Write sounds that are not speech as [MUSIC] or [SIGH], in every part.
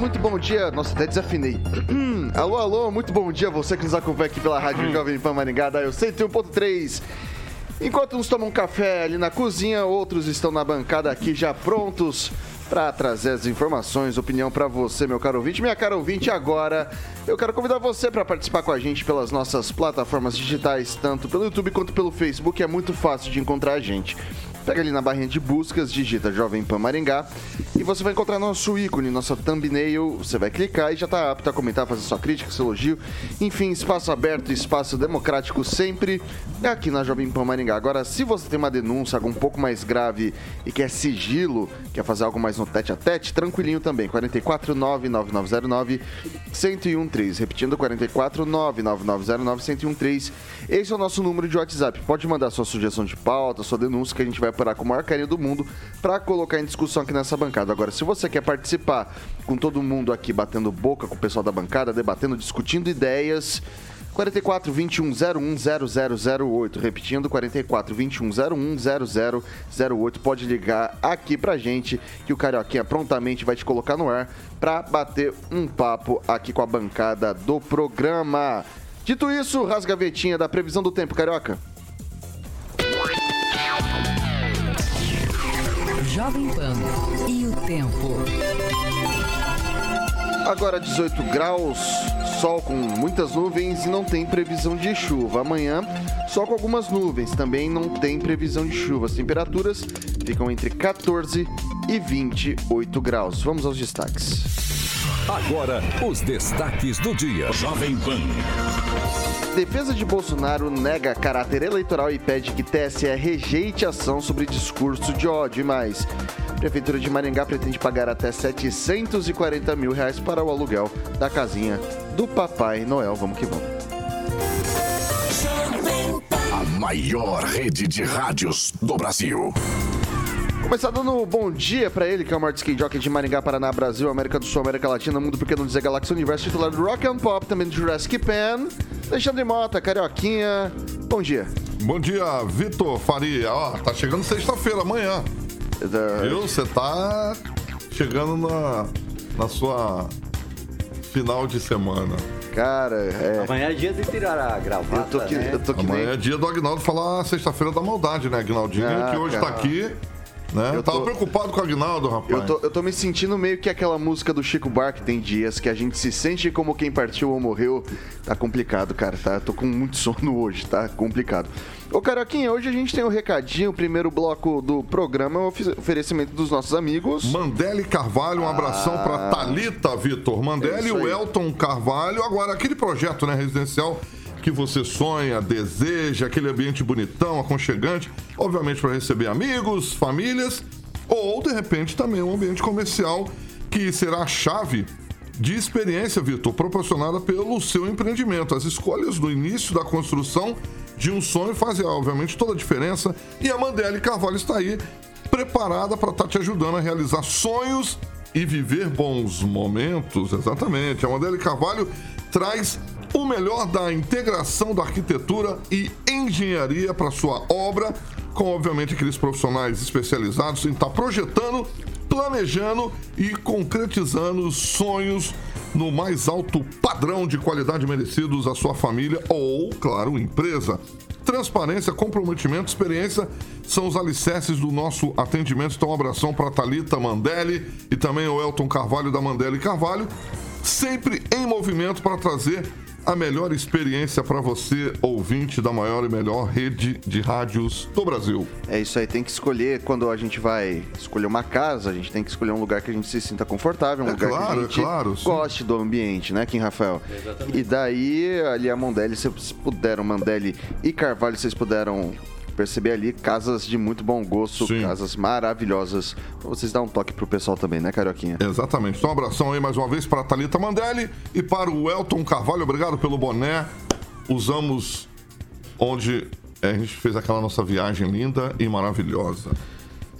Muito bom dia. Nossa, até desafinei. [CLEARS THROAT] alô, alô, muito bom dia. Você que nos acompanha aqui pela Rádio Jovem Pan Maringá, da eu 101.3. Enquanto uns tomam café ali na cozinha, outros estão na bancada aqui já prontos para trazer as informações, opinião para você, meu caro ouvinte. Minha cara ouvinte, agora eu quero convidar você para participar com a gente pelas nossas plataformas digitais, tanto pelo YouTube quanto pelo Facebook. É muito fácil de encontrar a gente. Pega ali na barrinha de buscas, digita Jovem Pan Maringá e você vai encontrar nosso ícone, nossa thumbnail. Você vai clicar e já está apto a comentar, fazer sua crítica, seu elogio. Enfim, espaço aberto, espaço democrático sempre aqui na Jovem Pan Maringá. Agora, se você tem uma denúncia, algo um pouco mais grave e quer sigilo, quer fazer algo mais no tete a tete, tranquilinho também. 4499909 1013. Repetindo, 4499909 1013. Esse é o nosso número de WhatsApp. Pode mandar sua sugestão de pauta, sua denúncia que a gente vai com o maior carinho do mundo para colocar em discussão aqui nessa bancada. Agora, se você quer participar com todo mundo aqui batendo boca com o pessoal da bancada, debatendo, discutindo ideias, 44 21 01 0008. Repetindo, 44 21 01 0008. Pode ligar aqui pra gente que o Carioquinha prontamente vai te colocar no ar pra bater um papo aqui com a bancada do programa. Dito isso, rasga a vetinha da previsão do tempo, Carioca. Jovem Pan e o tempo. Agora 18 graus, sol com muitas nuvens e não tem previsão de chuva. Amanhã, sol com algumas nuvens, também não tem previsão de chuva. As temperaturas ficam entre 14 e 28 graus. Vamos aos destaques. Agora, os destaques do dia. Jovem Pan. Defesa de Bolsonaro nega caráter eleitoral e pede que TSE rejeite ação sobre discurso de ódio e mais. Prefeitura de Maringá pretende pagar até 740 mil reais para o aluguel da casinha do Papai Noel. Vamos que vamos. A maior rede de rádios do Brasil. Começar dando um bom dia para ele, que é o maior skate jockey de Maringá, Paraná, Brasil, América do Sul, América Latina, Mundo Porque Não Dizer Galáxia Universo, titular do Rock and Pop, também do Jurassic Pan, Alexandre Mota, Carioquinha. Bom dia. Bom dia, Vitor Faria. Ó, tá chegando sexta-feira, amanhã. Da- Viu? Você tá chegando na, na sua final de semana. Cara, é. Amanhã é dia de tirar a gravata, Eu tô que, né? eu tô que Amanhã é nem. dia do Agnaldo falar sexta-feira da maldade, né, Agnaldinho? Ah, que hoje cara. tá aqui. Né? Eu Tava tô- preocupado com o Agnaldo, rapaz. Eu tô, eu tô me sentindo meio que aquela música do Chico Buarque tem dias que a gente se sente como quem partiu ou morreu. Tá complicado, cara, tá? Tô com muito [LAUGHS] sono hoje, tá complicado. Ô, Carioquinha, hoje a gente tem um recadinho. O primeiro bloco do programa é o ofe- oferecimento dos nossos amigos. Mandele Carvalho, um abração pra Thalita, Vitor. É Mandele e o. Elton Carvalho. Agora, aquele projeto né, residencial que você sonha, deseja, aquele ambiente bonitão, aconchegante, obviamente para receber amigos, famílias, ou de repente também um ambiente comercial que será a chave de experiência, Vitor, proporcionada pelo seu empreendimento. As escolhas do início da construção de um sonho fazem, obviamente, toda a diferença. E a Mandele Carvalho está aí, preparada para estar te ajudando a realizar sonhos e viver bons momentos. Exatamente. A Mandele Carvalho traz o melhor da integração da arquitetura e engenharia para sua obra, com, obviamente, aqueles profissionais especializados em estar projetando planejando e concretizando os sonhos no mais alto padrão de qualidade merecidos à sua família ou, claro, empresa. Transparência, comprometimento, experiência são os alicerces do nosso atendimento. Então, um abração para Thalita Mandelli e também o Elton Carvalho da Mandelli Carvalho, sempre em movimento para trazer a melhor experiência para você, ouvinte da maior e melhor rede de rádios do Brasil. É isso aí, tem que escolher quando a gente vai escolher uma casa, a gente tem que escolher um lugar que a gente se sinta confortável, um É lugar que claro, a é gente claro, sim. goste do ambiente, né, Kim Rafael? Exatamente. E daí, ali a Mondelli, vocês puderam, Mandelli e Carvalho, vocês puderam perceber ali casas de muito bom gosto, Sim. casas maravilhosas. Pra vocês dar um toque pro pessoal também, né, Carioquinha? Exatamente. Então, um abração aí mais uma vez para a Thalita Mandelli e para o Elton Carvalho. Obrigado pelo boné. Usamos onde a gente fez aquela nossa viagem linda e maravilhosa.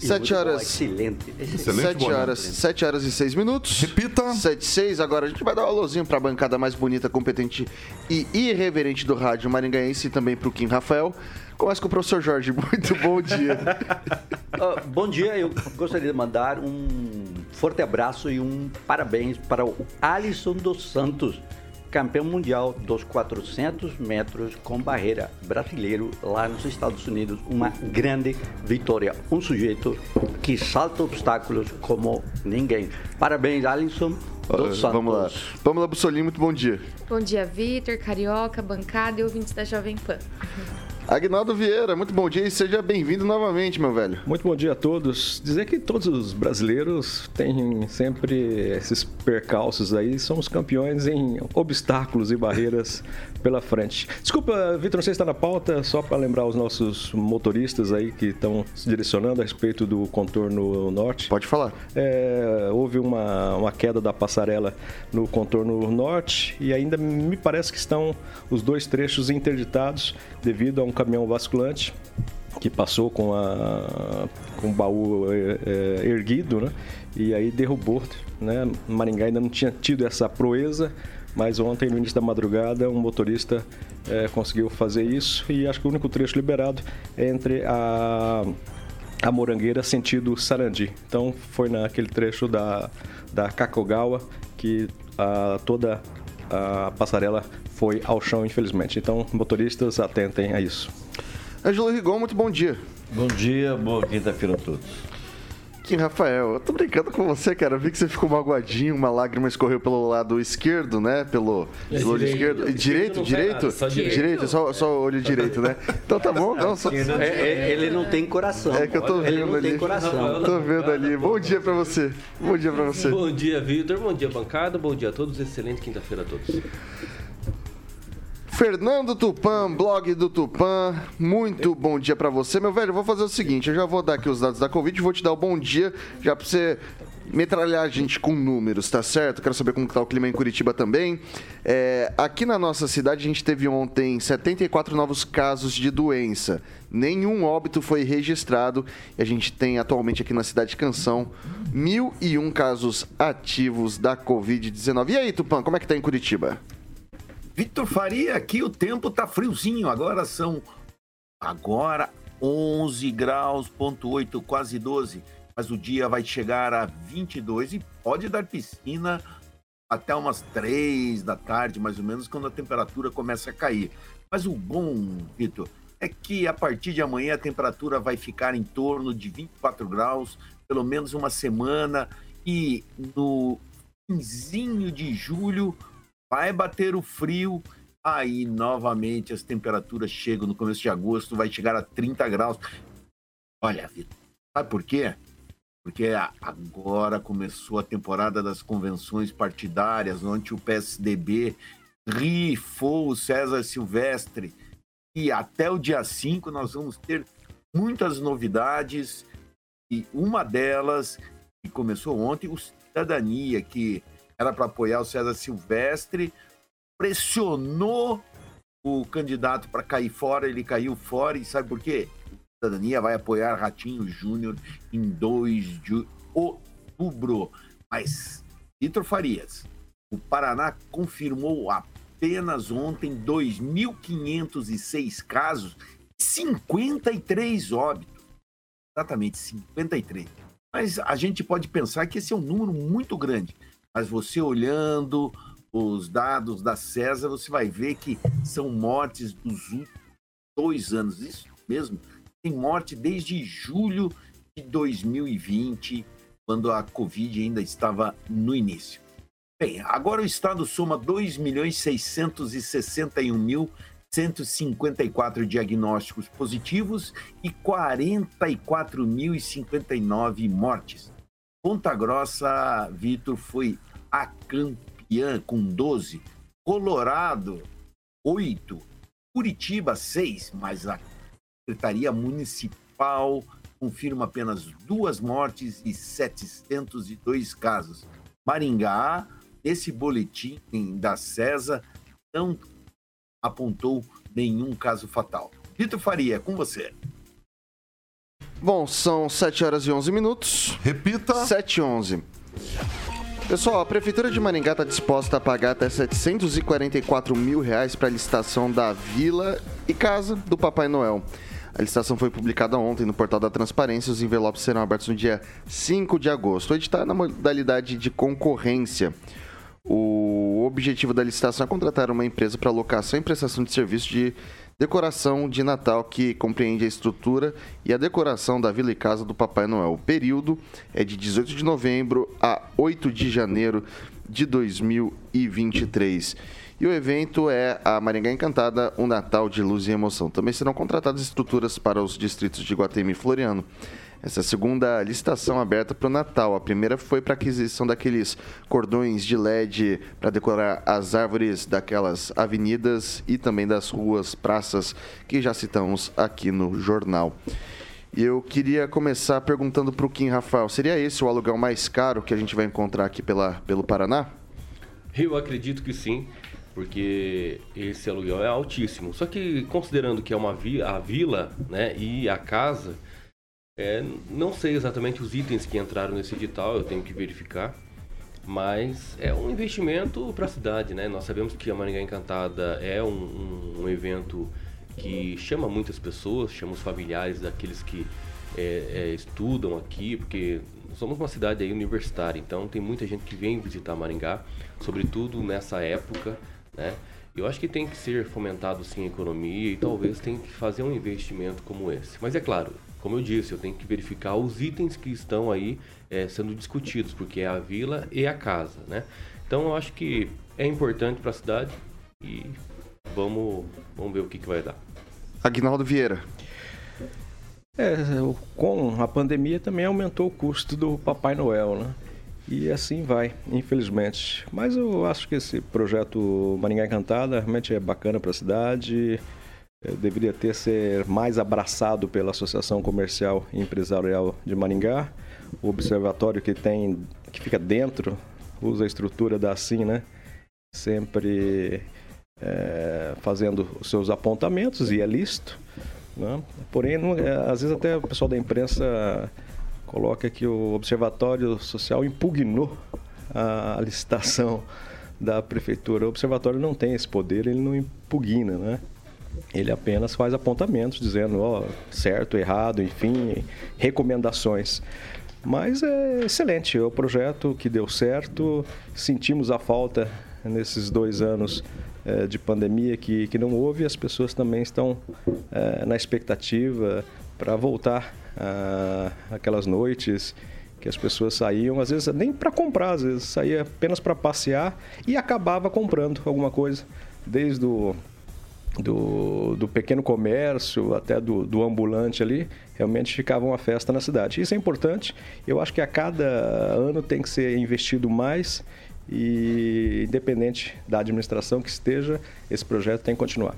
Sete horas. Excelente. Excelente 7 boné. horas, 7 horas e 6 minutos. Repita. 7 e 6, agora a gente vai dar um alôzinho pra bancada mais bonita, competente e irreverente do rádio maringaense e também pro Kim Rafael. Começa com o professor Jorge, [LAUGHS] muito bom dia. [LAUGHS] Ah, bom dia, eu gostaria de mandar um forte abraço e um parabéns para o Alisson dos Santos, campeão mundial dos 400 metros com barreira brasileiro lá nos Estados Unidos. Uma grande vitória. Um sujeito que salta obstáculos como ninguém. Parabéns, Alisson dos Santos. Vamos lá. Vamos lá, Bussolim, muito bom dia. Bom dia, Vitor, Carioca, bancada e ouvintes da Jovem Pan. Agnaldo Vieira, muito bom dia e seja bem-vindo novamente, meu velho. Muito bom dia a todos. Dizer que todos os brasileiros têm sempre esses percalços aí, somos campeões em obstáculos e barreiras pela frente. Desculpa, Vitor, não sei se está na pauta, só para lembrar os nossos motoristas aí que estão se direcionando a respeito do contorno norte. Pode falar. É, houve uma, uma queda da passarela no contorno norte e ainda me parece que estão os dois trechos interditados devido a um caminhão basculante que passou com, a, com o baú é, é, erguido, né? E aí derrubou, né? Maringá ainda não tinha tido essa proeza, mas ontem, no início da madrugada, um motorista é, conseguiu fazer isso e acho que o único trecho liberado é entre a a Morangueira sentido Sarandi. Então foi naquele trecho da, da Kakogawa que a, toda a passarela foi ao chão, infelizmente. Então, motoristas, atentem a isso. Ângelo Rigon, muito bom dia. Bom dia, boa quinta-feira a todos. Kim Rafael, eu tô brincando com você, cara. Eu vi que você ficou magoadinho, uma lágrima escorreu pelo lado esquerdo, né? Pelo, pelo olho direito. esquerdo. Direito, direito? nada, só direito. Direito, só, só o olho direito, né? Então tá bom, não, só, É, é, ele não tem coração. É que eu tô Ele vendo não ali. tem coração. tô vendo ali. Bom dia pra você. Bom dia pra você. Bom dia, Vitor. Bom dia, bancada. Bom dia a todos. Excelente quinta-feira a todos. Fernando Tupan, blog do Tupan, muito bom dia pra você. Meu velho, vou fazer o seguinte, eu já vou dar aqui os dados da Covid vou te dar o bom dia, já pra você metralhar a gente com números, tá certo? Quero saber como que tá o clima em Curitiba também. É, aqui na nossa cidade a gente teve ontem 74 novos casos de doença. Nenhum óbito foi registrado e a gente tem atualmente aqui na cidade de Canção 1.001 casos ativos da Covid-19. E aí, Tupan, como é que tá em Curitiba? Vitor Faria, aqui o tempo tá friozinho. Agora são agora 11 graus, ponto 8, quase 12. Mas o dia vai chegar a 22 e pode dar piscina até umas 3 da tarde, mais ou menos, quando a temperatura começa a cair. Mas o bom, Vitor, é que a partir de amanhã a temperatura vai ficar em torno de 24 graus, pelo menos uma semana, e no finzinho de julho vai bater o frio, aí novamente as temperaturas chegam no começo de agosto, vai chegar a 30 graus. Olha, Vitor, sabe por quê? Porque agora começou a temporada das convenções partidárias, onde o PSDB rifou o César Silvestre. E até o dia 5 nós vamos ter muitas novidades. E uma delas, que começou ontem, o Cidadania, que era para apoiar o César Silvestre, pressionou o candidato para cair fora, ele caiu fora, e sabe por quê? A cidadania vai apoiar Ratinho Júnior em 2 de outubro. Mas, Vitor Farias, o Paraná confirmou apenas ontem 2.506 casos, 53 óbitos. Exatamente, 53. Mas a gente pode pensar que esse é um número muito grande. Mas você olhando os dados da César, você vai ver que são mortes dos dois anos. Isso mesmo. Tem morte desde julho de 2020, quando a Covid ainda estava no início. Bem, agora o Estado soma 2.661.154 diagnósticos positivos e 44.059 mortes. Ponta Grossa, Vitor, foi a campeã com 12. Colorado, 8. Curitiba, 6. Mas a Secretaria Municipal confirma apenas duas mortes e 702 casos. Maringá, esse boletim da CESA, não apontou nenhum caso fatal. Vitor Faria, com você. Bom, são 7 horas e 11 minutos. Repita. 7 e 11. Pessoal, a Prefeitura de Maringá está disposta a pagar até 744 mil reais para a licitação da vila e casa do Papai Noel. A licitação foi publicada ontem no portal da Transparência. Os envelopes serão abertos no dia 5 de agosto. O edital é na modalidade de concorrência. O objetivo da licitação é contratar uma empresa para locação e prestação de serviço de decoração de Natal que compreende a estrutura e a decoração da Vila e Casa do Papai Noel. O período é de 18 de novembro a 8 de janeiro de 2023. E o evento é a Maringá Encantada, um Natal de luz e emoção. Também serão contratadas estruturas para os distritos de Guatemi e Floriano. Essa segunda licitação aberta para o Natal. A primeira foi para aquisição daqueles cordões de LED para decorar as árvores daquelas avenidas e também das ruas, praças que já citamos aqui no jornal. E eu queria começar perguntando para o Kim Rafael: seria esse o aluguel mais caro que a gente vai encontrar aqui pela, pelo Paraná? Eu acredito que sim, porque esse aluguel é altíssimo. Só que considerando que é uma a vila né, e a casa é, não sei exatamente os itens que entraram nesse edital, eu tenho que verificar. Mas é um investimento para a cidade, né? Nós sabemos que a Maringá Encantada é um, um, um, evento que chama muitas pessoas, chama os familiares daqueles que é, é, estudam aqui, porque somos uma cidade aí universitária, então tem muita gente que vem visitar Maringá, sobretudo nessa época, né? Eu acho que tem que ser fomentado sim a economia e talvez tem que fazer um investimento como esse. Mas é claro, como eu disse, eu tenho que verificar os itens que estão aí é, sendo discutidos, porque é a vila e a casa, né? Então eu acho que é importante para a cidade e vamos, vamos ver o que, que vai dar. Agnaldo Vieira. É, com a pandemia também aumentou o custo do Papai Noel, né? E assim vai, infelizmente. Mas eu acho que esse projeto Maringá Encantada realmente é bacana para a cidade. Deveria ter ser mais abraçado pela Associação Comercial e Empresarial de Maringá. O observatório que tem, que fica dentro, usa a estrutura da assim, né? Sempre é, fazendo os seus apontamentos e é lícito. Né? Porém, não, é, às vezes até o pessoal da imprensa coloca que o Observatório Social impugnou a licitação da prefeitura. O observatório não tem esse poder, ele não impugna, né? Ele apenas faz apontamentos dizendo, ó, certo, errado, enfim, recomendações. Mas é excelente, é o projeto que deu certo. Sentimos a falta nesses dois anos é, de pandemia que, que não houve, as pessoas também estão é, na expectativa para voltar ah, aquelas noites que as pessoas saíam, às vezes nem para comprar, às vezes saía apenas para passear e acabava comprando alguma coisa, desde o do, do pequeno comércio até do, do ambulante ali, realmente ficava uma festa na cidade. Isso é importante. Eu acho que a cada ano tem que ser investido mais e, independente da administração que esteja, esse projeto tem que continuar.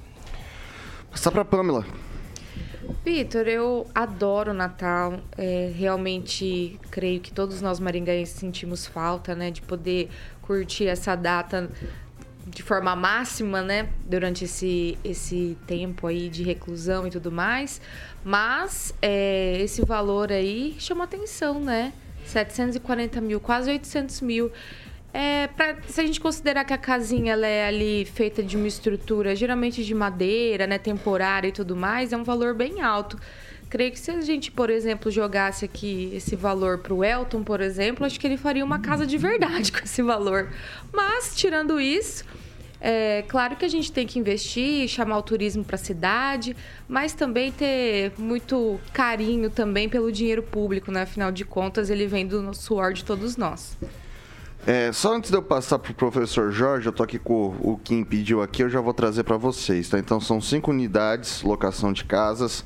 Passar para a Pamela. Vitor, eu adoro o Natal. É, realmente creio que todos nós maringaenses sentimos falta, né, de poder curtir essa data de forma máxima, né, durante esse, esse tempo aí de reclusão e tudo mais. Mas é, esse valor aí chama atenção, né? 740 mil, quase 800 mil. É, pra, se a gente considerar que a casinha ela é ali feita de uma estrutura geralmente de madeira, né, temporária e tudo mais, é um valor bem alto. Creio que se a gente, por exemplo, jogasse aqui esse valor para o Elton, por exemplo, acho que ele faria uma casa de verdade com esse valor. Mas, tirando isso, é claro que a gente tem que investir, chamar o turismo para a cidade, mas também ter muito carinho também pelo dinheiro público, né? Afinal de contas, ele vem do suor de todos nós. É, só antes de eu passar para o professor Jorge, eu tô aqui com o Kim pediu aqui, eu já vou trazer para vocês, tá? Então são cinco unidades, locação de casas,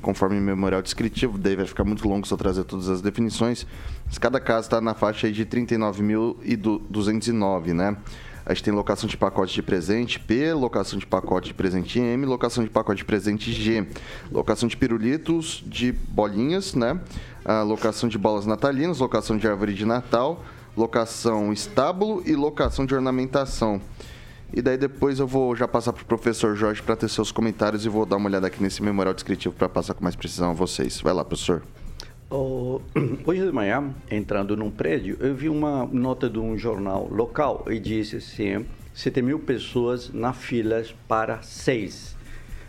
conforme memorial descritivo, daí vai ficar muito longo se eu trazer todas as definições. Mas cada casa está na faixa de 39.209, né? A gente tem locação de pacote de presente P, locação de pacote de presente M, locação de pacote de presente G, locação de pirulitos, de bolinhas, né? A locação de bolas natalinas, locação de árvore de Natal, locação estábulo e locação de ornamentação. E daí depois eu vou já passar para o professor Jorge para ter seus comentários e vou dar uma olhada aqui nesse memorial descritivo para passar com mais precisão a vocês. Vai lá, professor. Oh, [CLEARS THROAT] hoje de manhã, entrando num prédio, eu vi uma nota de um jornal local e disse assim: 7 mil pessoas na filas para seis.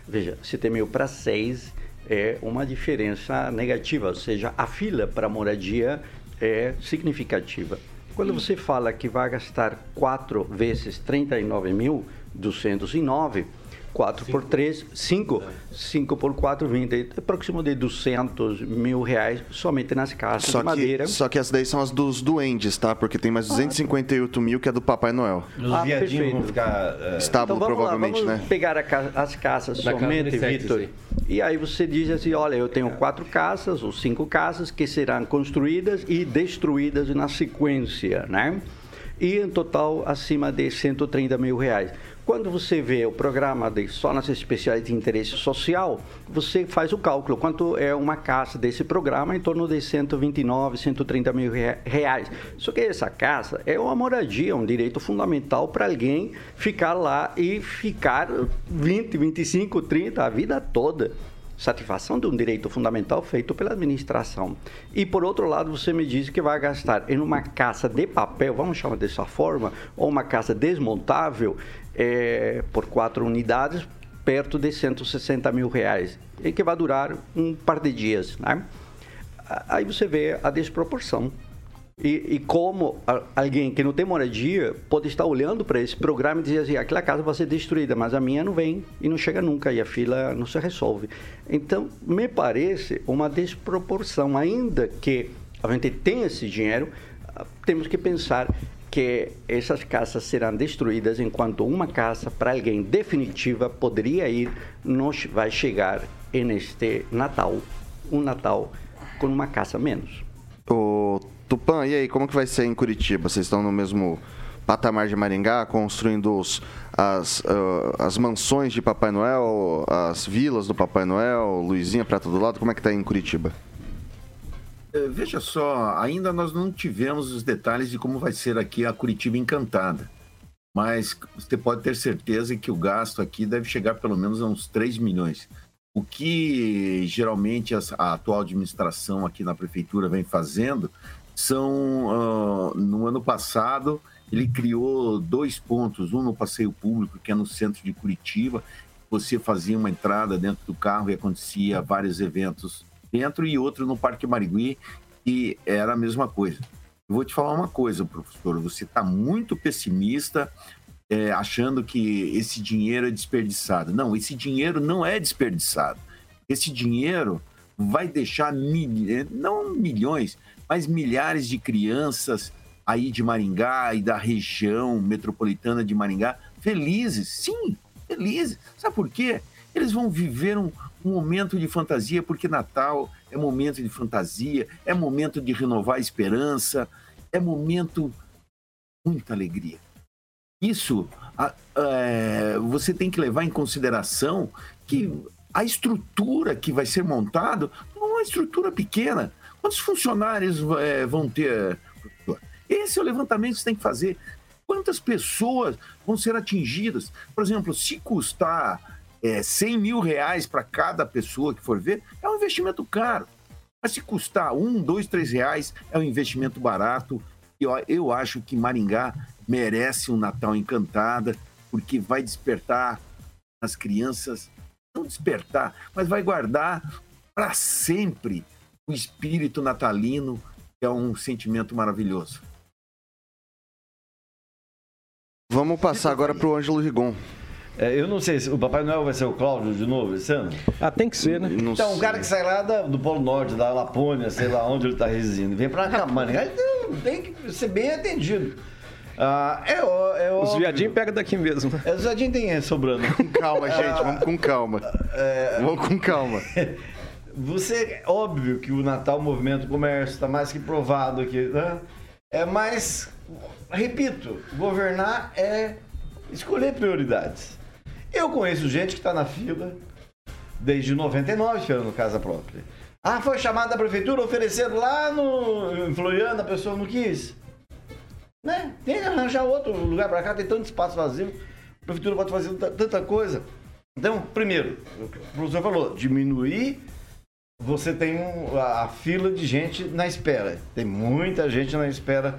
Veja, 7 mil para seis é uma diferença negativa, ou seja, a fila para moradia é significativa. Quando você fala que vai gastar 4 vezes 39.209, 4 por 3, 5. 5 por 4, 20. É próximo de 200 mil reais somente nas casas Só de madeira. que, só que essas daí são as dos duendes, tá? Porque tem mais 258 mil que é do Papai Noel. Os Ah, viadinhos perfeito. vão ficar. é, Estábulo, Então vamos lá, provavelmente, vamos né? pegar a ca- as casas Na casa somente, Vitor. E aí você diz assim, olha, eu tenho quatro casas ou cinco casas que serão construídas e destruídas na sequência, né? E em total acima de 130 mil reais. Quando você vê o programa de zonas especiais de interesse social, você faz o cálculo quanto é uma casa desse programa em torno de 129, 130 mil rea- reais. Só que essa casa é uma moradia, um direito fundamental para alguém ficar lá e ficar 20, 25, 30 a vida toda. Satisfação de um direito fundamental feito pela administração. E por outro lado, você me diz que vai gastar em uma casa de papel, vamos chamar dessa forma, ou uma casa desmontável, eh, por quatro unidades, perto de 160 mil reais. E que vai durar um par de dias. Né? Aí você vê a desproporção. E, e como alguém que não tem moradia pode estar olhando para esse programa e dizer assim, aquela casa vai ser destruída, mas a minha não vem e não chega nunca e a fila não se resolve. Então, me parece uma desproporção, ainda que a gente tenha esse dinheiro, temos que pensar que essas casas serão destruídas enquanto uma casa para alguém definitiva poderia ir, che- vai chegar neste Natal, um Natal com uma casa menos. Ô, Tupã, e aí, como que vai ser em Curitiba? Vocês estão no mesmo patamar de Maringá, construindo os- as, ah, as mansões de Papai Noel, as vilas do Papai Noel, Luizinha pra todo lado? Como é que tá aí em Curitiba? Eh, Veja só, ainda nós não tivemos os detalhes de como vai ser aqui a Curitiba Encantada. Mas você pode ter certeza que o gasto aqui deve chegar pelo menos a uns 3 milhões. O que geralmente a atual administração aqui na prefeitura vem fazendo são, ah, no ano passado, ele criou dois pontos, um no passeio público, que é no centro de Curitiba, você fazia uma entrada dentro do carro e acontecia vários eventos dentro, e outro no Parque Marigui, que era a mesma coisa. Eu vou te falar uma coisa, professor, você está muito pessimista, é, achando que esse dinheiro é desperdiçado. Não, esse dinheiro não é desperdiçado. Esse dinheiro vai deixar, mil- não milhões, mas milhares de crianças aí de Maringá e da região metropolitana de Maringá felizes, sim, felizes. Sabe por quê? Eles vão viver um, um momento de fantasia, porque Natal é momento de fantasia, é momento de renovar a esperança, é momento muita alegria. Isso a- é, você tem que levar em consideração que a estrutura que vai ser montada não é uma estrutura pequena. Quantos funcionários é, vão ter? Esse é o levantamento que você tem que fazer. Quantas pessoas vão ser atingidas? Por exemplo, se custar é, 100 mil reais para cada pessoa que for ver, é um investimento caro. Mas se custar um, dois, três reais, é um investimento barato. E ó, eu acho que Maringá merece um Natal encantada, porque vai despertar nas crianças, não despertar, mas vai guardar para sempre o espírito natalino, que é um sentimento maravilhoso. Vamos passar agora pro Ângelo Rigon. É, eu não sei se o Papai Noel vai ser o Cláudio de novo esse ano. Ah, tem que ser, né? Não Então, sei. um cara que sai lá da- do Polo Norte, da Lapônia, sei lá onde ele está residindo, vem pra cá, Maringá, ele tem- que ser bem atendido. Ah, é, ó- é Os viadinhos pegam daqui mesmo. É, Os viadinhos tem sobrando. Calma, gente, vamos com calma. Vamos com calma. [LAUGHS] Você, é óbvio que o Natal movimenta o comércio, está mais que provado aqui, né? É, mas, repito, governar é escolher prioridades. Eu conheço gente que está na fila desde 99 esperando casa própria. Ah, foi chamada da prefeitura oferecendo lá no em Floriana, a pessoa não quis. Né? Tem que arranjar outro lugar para cá, tem tanto espaço vazio. A prefeitura pode fazer ta- tanta coisa. Então, primeiro, o professor falou, diminuir. Você tem um- a, a fila de gente na espera. Tem muita gente na espera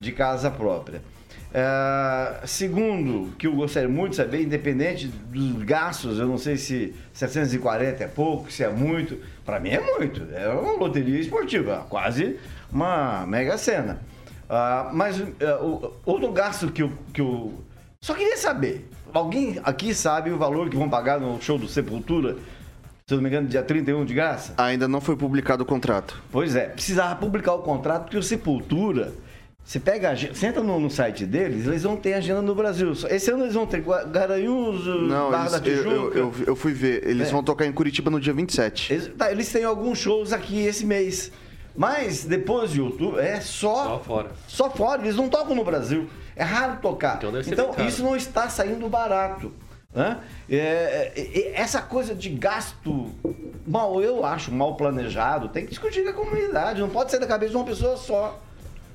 de casa própria. É, segundo, que eu gostaria muito de saber, independente dos gastos, eu não sei se 740 é pouco, se é muito. Para mim é muito. É uma loteria esportiva, quase uma mega sena. Ah, mas é, o- outro gasto que eu, que eu só queria saber: alguém aqui sabe o valor que vão pagar no show do Sepultura? Se eu não me engano, dia 31 de graça? Ainda não foi publicado o contrato. Pois é, precisava publicar o contrato porque o Sepultura, você pega, a agenda- você entra no, no site deles, eles vão ter agenda no Brasil. Esse ano eles vão ter Garanhuns, Não, Barra da eles- eu, Tijuca. eu, eu- eu fui ver. Eles É. vão tocar em Curitiba no dia 27. Eles, tá, eles têm alguns shows aqui esse mês. Mas depois de outubro é só, Só fora. só fora, eles não tocam no Brasil. É raro tocar. Então Então, isso não está saindo barato. né? É, é, essa coisa de gasto mal, eu acho, mal planejado, tem que discutir com a comunidade. Não pode ser da cabeça de uma pessoa só.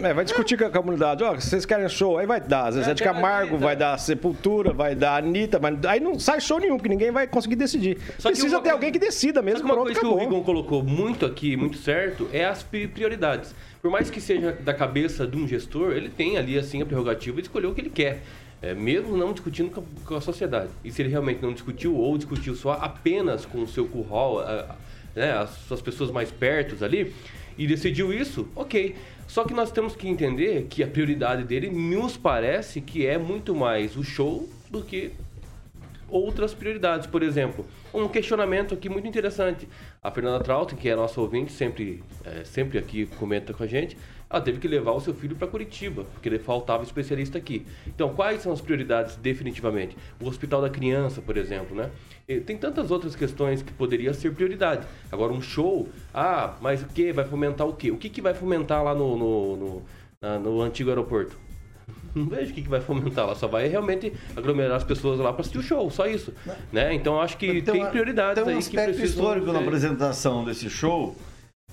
É, vai discutir com a comunidade. Ó, vocês querem show? Aí vai dar. Zezé de tem a Camargo, vai dar Sepultura, vai dar Anitta. Vai... Aí não sai show nenhum, porque ninguém vai conseguir decidir. Só que Precisa uma ter alguém que decida mesmo. Só que uma coisa que o. Rigon colocou muito aqui, muito certo, é as pri- prioridades. Por mais que seja da cabeça de um gestor, ele tem ali assim a prerrogativa de escolher o que ele quer. É, mesmo não discutindo com a, com a sociedade. E se ele realmente não discutiu ou discutiu só apenas com o seu curral, a- né, as suas pessoas mais perto ali, e decidiu isso, ok. Só que nós temos que entender que a prioridade dele nos parece que é muito mais o show do que outras prioridades. Por exemplo, um questionamento aqui muito interessante. A Fernanda Trautem, que é nossa ouvinte, sempre, é, sempre aqui comenta com a gente, ela teve que levar o seu filho para Curitiba, porque ele faltava especialista aqui. Então, quais são as prioridades definitivamente? O Hospital da Criança, por exemplo, né? E tem tantas outras questões que poderia ser prioridade. Agora, um show, ah, mas o que? Vai fomentar o quê? O que, que vai fomentar lá no, no, no, na- no antigo aeroporto? [LAUGHS] Não vejo o que, que vai fomentar lá, só vai realmente aglomerar as pessoas lá para assistir o show, só isso. Né? Então acho que tem, uma- prioridades tem um aí que aspecto precisam histórico na apresentação desse show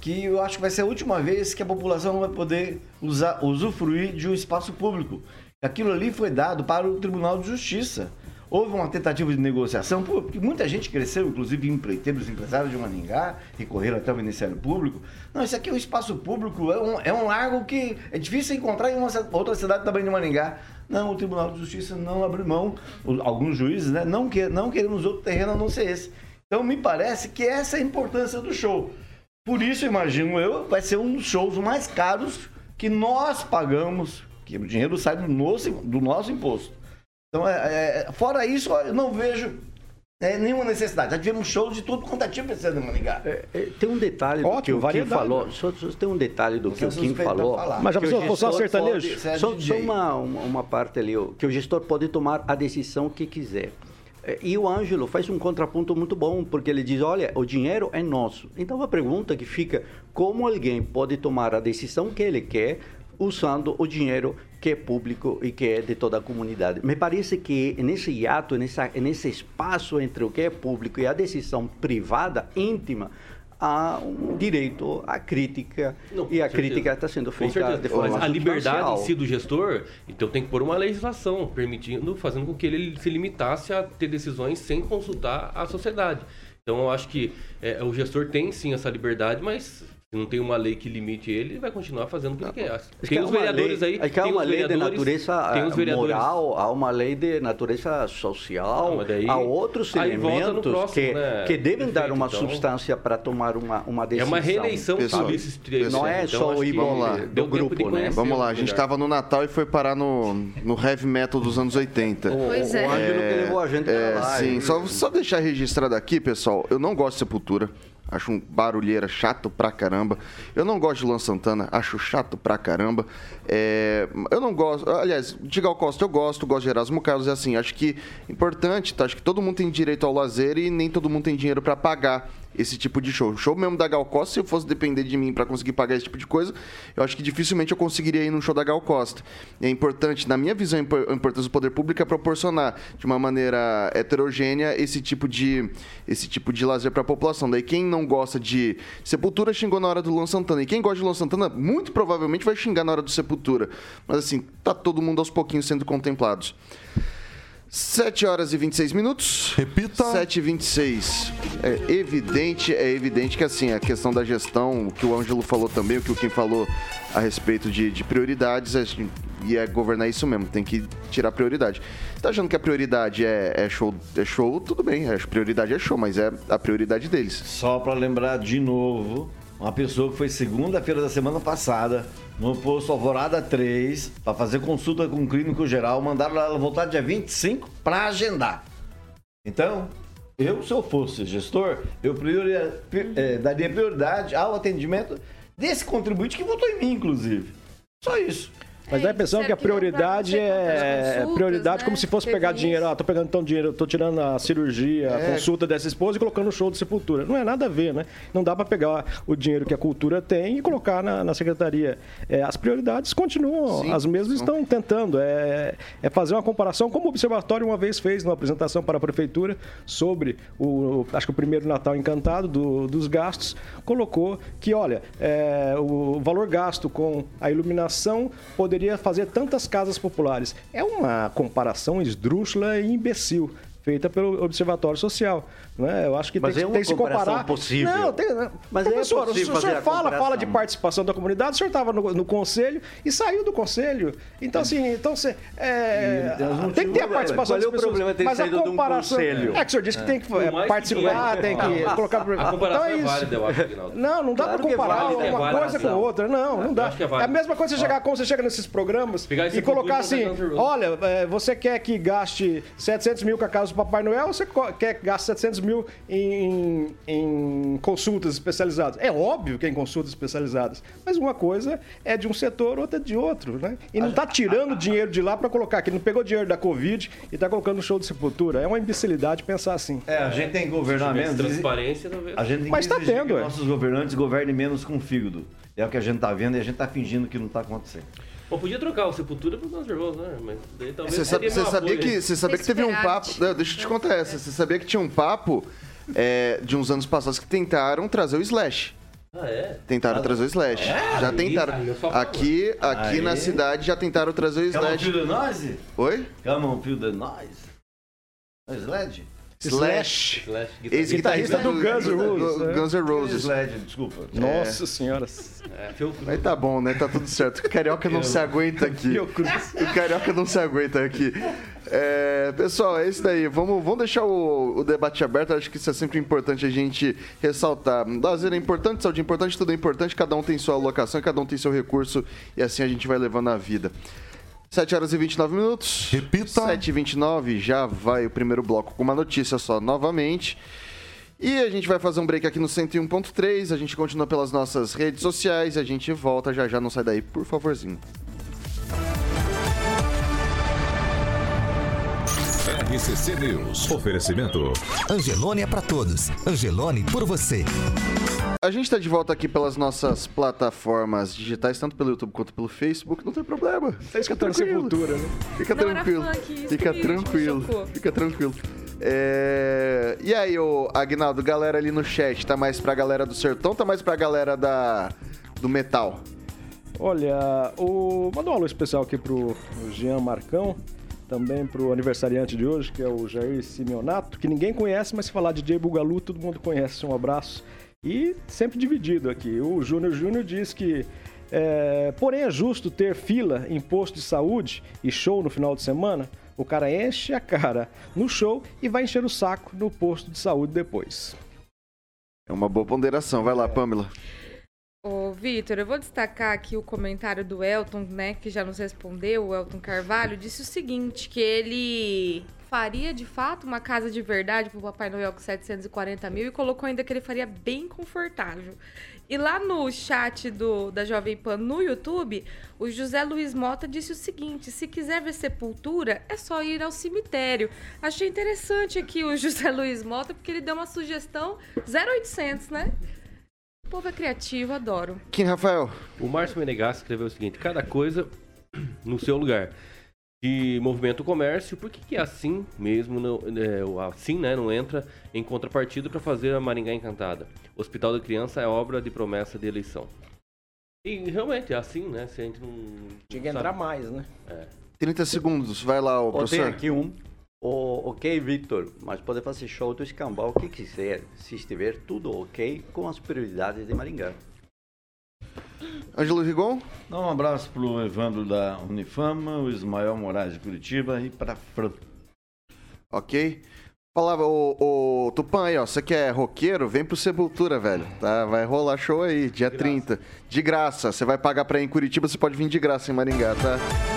que eu acho que vai ser a última vez que a população vai poder usar, usufruir de um espaço público. Aquilo ali foi dado para o Tribunal de Justiça. Houve uma tentativa de negociação, porque muita gente cresceu, inclusive empreiteiros, empresários de Maningá, e correram até o Ministério Público. Não, isso aqui é um espaço público, é um, é um largo que é difícil encontrar em uma outra cidade também de Maningá. Não, o Tribunal de Justiça não abriu mão, alguns juízes, né, não, que, não queremos outro terreno a não ser esse. Então me parece que essa é a importância do show. Por isso, imagino eu, vai ser um dos shows mais caros que nós pagamos, que o dinheiro sai do nosso, do nosso imposto. Então, é, é, fora isso, eu não vejo é, nenhuma necessidade. Já tivemos shows de tudo quanto é tipo esse ano em Maningá. É, tem um detalhe do Ótimo, que o Kim falou. né? Só, só tem um detalhe do Você que é o Kim falou. Mas já que o pensou, gestor sertanejo? pode- é Só, só uma, uma, uma parte ali, ó, que o gestor pode tomar a decisão que quiser. É, E o Ângelo faz um contraponto muito bom, porque ele diz, olha, o dinheiro é nosso. Então a pergunta que fica, como alguém pode tomar a decisão que ele quer usando o dinheiro que é público e que é de toda a comunidade? Me parece que nesse ato, nessa, nesse espaço entre o que é público e a decisão privada, íntima, há um direito à crítica Não, e a crítica está sendo feita de forma Mas a liberdade substancial. em si do gestor, então tem que pôr uma legislação permitindo, fazendo com que ele se limitasse a ter decisões sem consultar a sociedade. Então eu acho que é, o gestor tem sim essa liberdade, mas se não tem uma lei que limite ele, ele vai continuar fazendo o que ele quer. Tem os uma vereadores lei, aí. acho que há uma lei de natureza ah, vereadores- moral, há uma lei de natureza social, Não, mas daí- há outros elementos próximo, que, né, que devem dar prefeito, uma então. substância para tomar uma, uma É decisão. uma reeleição Pessoal, sobre esses três. Não é então só o Vamos lá. do grupo, né? Vamos lá, a gente estava no Natal e foi parar no, no heavy metal dos anos 80. O, Pois o é. Ângelo que levou a gente É, para lá. sim, só, só deixar registrado aqui, pessoal, eu não gosto de Sepultura. Acho um barulheira chato pra caramba. Eu não gosto de Luan Santana, acho chato pra caramba. É, eu não gosto. Aliás, de Gal Costa eu gosto, gosto de Erasmo Carlos. É assim, acho que importante, tá? Acho que todo mundo tem direito ao lazer e nem todo mundo tem dinheiro pra pagar esse tipo de show. Show mesmo da Gal Costa, se eu fosse depender de mim para conseguir pagar esse tipo de coisa, eu acho que dificilmente eu conseguiria ir num show da Gal Costa. E é importante, na minha visão, a importância do poder público é proporcionar de uma maneira heterogênea esse tipo de, esse tipo de lazer para a população. Daí quem não gosta de Sepultura xingou na hora do Luan Santana. E quem gosta de Luan Santana, muito provavelmente vai xingar na hora do Sepultura. Mas assim, tá todo mundo aos pouquinhos sendo contemplados. 7 horas e 26 minutos. Repita. 7 e 26. É evidente, é evidente que assim, a questão da gestão, o que o Ângelo falou também, o que o Kim falou a respeito de, de prioridades, é, e é governar isso mesmo, tem que tirar prioridade. Você tá achando que a prioridade é, é show, é show, tudo bem, a prioridade é show, mas é a prioridade deles. Só para lembrar de novo, uma pessoa que foi segunda-feira da semana passada no posto Alvorada 3 para fazer consulta com o clínico geral, mandaram ela voltar dia 25 para agendar. Então, eu, se eu fosse gestor, eu prioria, é, daria prioridade ao atendimento desse contribuinte que votou em mim, inclusive. Só isso. Mas dá a impressão que a prioridade é consultas, prioridade né? como se fosse pegar dinheiro. Ah, tô pegando então dinheiro, tô tirando a cirurgia, a consulta dessa esposa e colocando no show de sepultura. Não é nada a ver, né? Não dá para pegar o dinheiro que a cultura tem e colocar na, na secretaria. É, as prioridades continuam, sim, as mesmas sim. estão tentando. É, é fazer uma comparação, como o Observatório uma vez fez numa apresentação para a prefeitura sobre o, acho que o primeiro Natal Encantado do, dos gastos, colocou que, olha, é, o valor gasto com a iluminação poderia poderia fazer tantas casas populares. É uma comparação esdrúxula e imbecil feita pelo Observatório Social. Né? Eu acho que mas tem, é tem que se comparar. possível. Não, tem, né? mas professor, é possível o senhor fala, fala de participação da comunidade, o senhor estava no, no, conselho e saiu do conselho. Então, assim, então você. É, tem que ter a participação Qual é o problema de ter mas saído a comparação, É que o senhor disse que tem que é, participar, que tem que colocar. A comparação então é, é válida, eu acho, Aguinaldo. Não, não dá claro para comparar é uma coisa com outra. Não, não dá. É, a mesma coisa você chegar, como você chega nesses programas e colocar assim: olha, você quer que gaste 700 mil com a casa do Papai Noel ou você quer que gaste 700 mil em em, consultas especializadas. É óbvio que é em consultas especializadas, mas uma coisa é de um setor, outra é de outro, né? E não está tirando dinheiro de lá para colocar aqui. Não pegou dinheiro da Covid e está colocando no show de sepultura. É uma imbecilidade pensar assim. É, a gente tem que governar menos. Transparência, talvez. A gente tem mas que está tendo, que é. nossos governantes governem menos com fígado. É o que a gente está vendo e a gente está fingindo que não está acontecendo. Bom, podia trocar o Sepultura por Guns N' né? Mas daí talvez... Você, sabe, você sabia, que, você sabia que teve um papo... Não, deixa eu te contar essa. Você sabia que tinha um papo é, de uns anos passados que tentaram trazer o Slash. Ah, é? Tentaram ah, trazer o Slash. É? Já tentaram. Aqui, aqui na cidade já tentaram trazer o Slash. Feel the noise? Oi? The noise? É Slash? Slash. Slash Ex-guitarrista do Guns N' Roses. né? Guns N' Roses. Slash, desculpa. Nossa senhora. É, Phil Cruz. Aí tá bom, né? Tá tudo certo. O Carioca não se aguenta aqui. O Carioca não se aguenta aqui. É, pessoal, é isso daí. Vamos, vamos deixar o, o debate aberto. Acho que isso é sempre importante a gente ressaltar. Lazer é importante, saúde é importante, tudo é importante. Cada um tem sua alocação, cada um tem seu recurso. E assim a gente vai levando a vida. 7 horas e 29 minutos. Repita. 7 e 29 já vai o primeiro bloco com uma notícia só novamente. E a gente vai fazer um break aqui no 101.3. A gente continua pelas nossas redes sociais. A gente volta já já. Não sai daí, por favorzinho. RCC News. Oferecimento. Angelone é para todos. Angelone por você. A gente está de volta aqui pelas nossas plataformas digitais, tanto pelo YouTube quanto pelo Facebook, não tem problema. Tá escutando Sepultura, né? Fica Não tranquilo. funk, Fica tranquilo. chocou. Fica tranquilo. É, E aí, ô Agnaldo, galera ali no chat, tá mais pra galera do sertão, tá mais pra galera da... do metal? Olha, o... mandar um alô especial aqui pro Jean Marcão, também pro aniversariante de hoje, que é o Jair Simeonato, que ninguém conhece, mas se falar de DJ Bugalu, todo mundo conhece. Um abraço. E sempre dividido aqui. O Júnior Júnior diz que. é, porém, é justo ter fila em posto de saúde e show no final de semana? O cara enche a cara no show e vai encher o saco no posto de saúde depois. É uma boa ponderação. Vai lá, Pamela. Ô, Vitor, eu vou destacar aqui o comentário do Elton, né, que já nos respondeu, o Elton Carvalho, disse o seguinte, que ele faria de fato uma casa de verdade pro Papai Noel com 740 mil e colocou ainda que ele faria bem confortável. E lá no chat do, da Jovem Pan no YouTube, o José Luiz Mota disse o seguinte: se quiser ver sepultura, é só ir ao cemitério. Achei interessante aqui o [LAUGHS] José Luiz Mota, porque ele deu uma sugestão 0800, né? O povo é criativo, adoro. Quem, Rafael? O Márcio Menegas escreveu o seguinte: cada coisa [CLEARS THROAT] no seu lugar. Que movimenta o comércio, por que, que assim mesmo, não, é, o assim, né, não entra em contrapartida para fazer a Maringá Encantada? Hospital da Criança é obra de promessa de eleição. E realmente é assim, né? Se a gente não. Tinha que entrar mais, né? É. 30 segundos, vai lá, ô, Ó, tem professor. aqui um. O, ok, Victor, mas pode fazer show do escambau o que quiser, se estiver tudo ok com as prioridades de Maringá. Ângelo Rigon? Dá um abraço pro Evandro da Unifama, o Ismael Moraes de Curitiba e pra Fran. Ok. Palavra, ô, ô Tupã aí, ó. Você que é roqueiro, vem pro Sepultura, velho. Tá? Vai rolar show aí, dia 30. De graça. Você vai pagar pra ir em Curitiba, você pode vir de graça em Maringá, tá?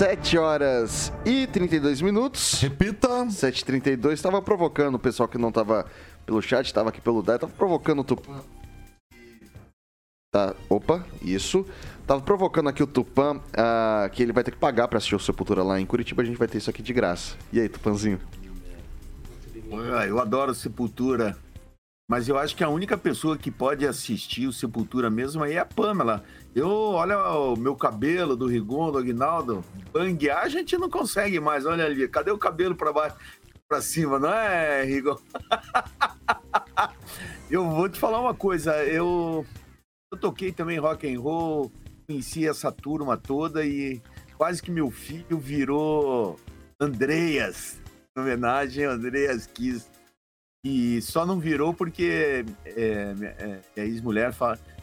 7 horas e 32 minutos. Repita. 7h32. Estava provocando o pessoal que não tava pelo chat, estava aqui pelo DAI, tava provocando o Tupã. Tá, opa, isso. Tava provocando aqui o Tupã, ah, que ele vai ter que pagar pra assistir o Sepultura lá em Curitiba. A gente vai ter isso aqui de graça. E aí, Tupanzinho? Ah, Eu adoro Sepultura, mas eu acho que a única pessoa que pode assistir o Sepultura mesmo aí é a Pamela. Eu, olha o meu cabelo do Rigon, do Aguinaldo, banguear a gente não consegue mais. Olha ali, cadê o cabelo pra baixo, pra cima, não é, Rigon? [LAUGHS] eu vou te falar uma coisa, eu, eu toquei também rock and roll, conheci essa turma toda e quase que meu filho virou Andreas, em homenagem a Andreas Kiss. E só não virou porque é, é, a ex-mulher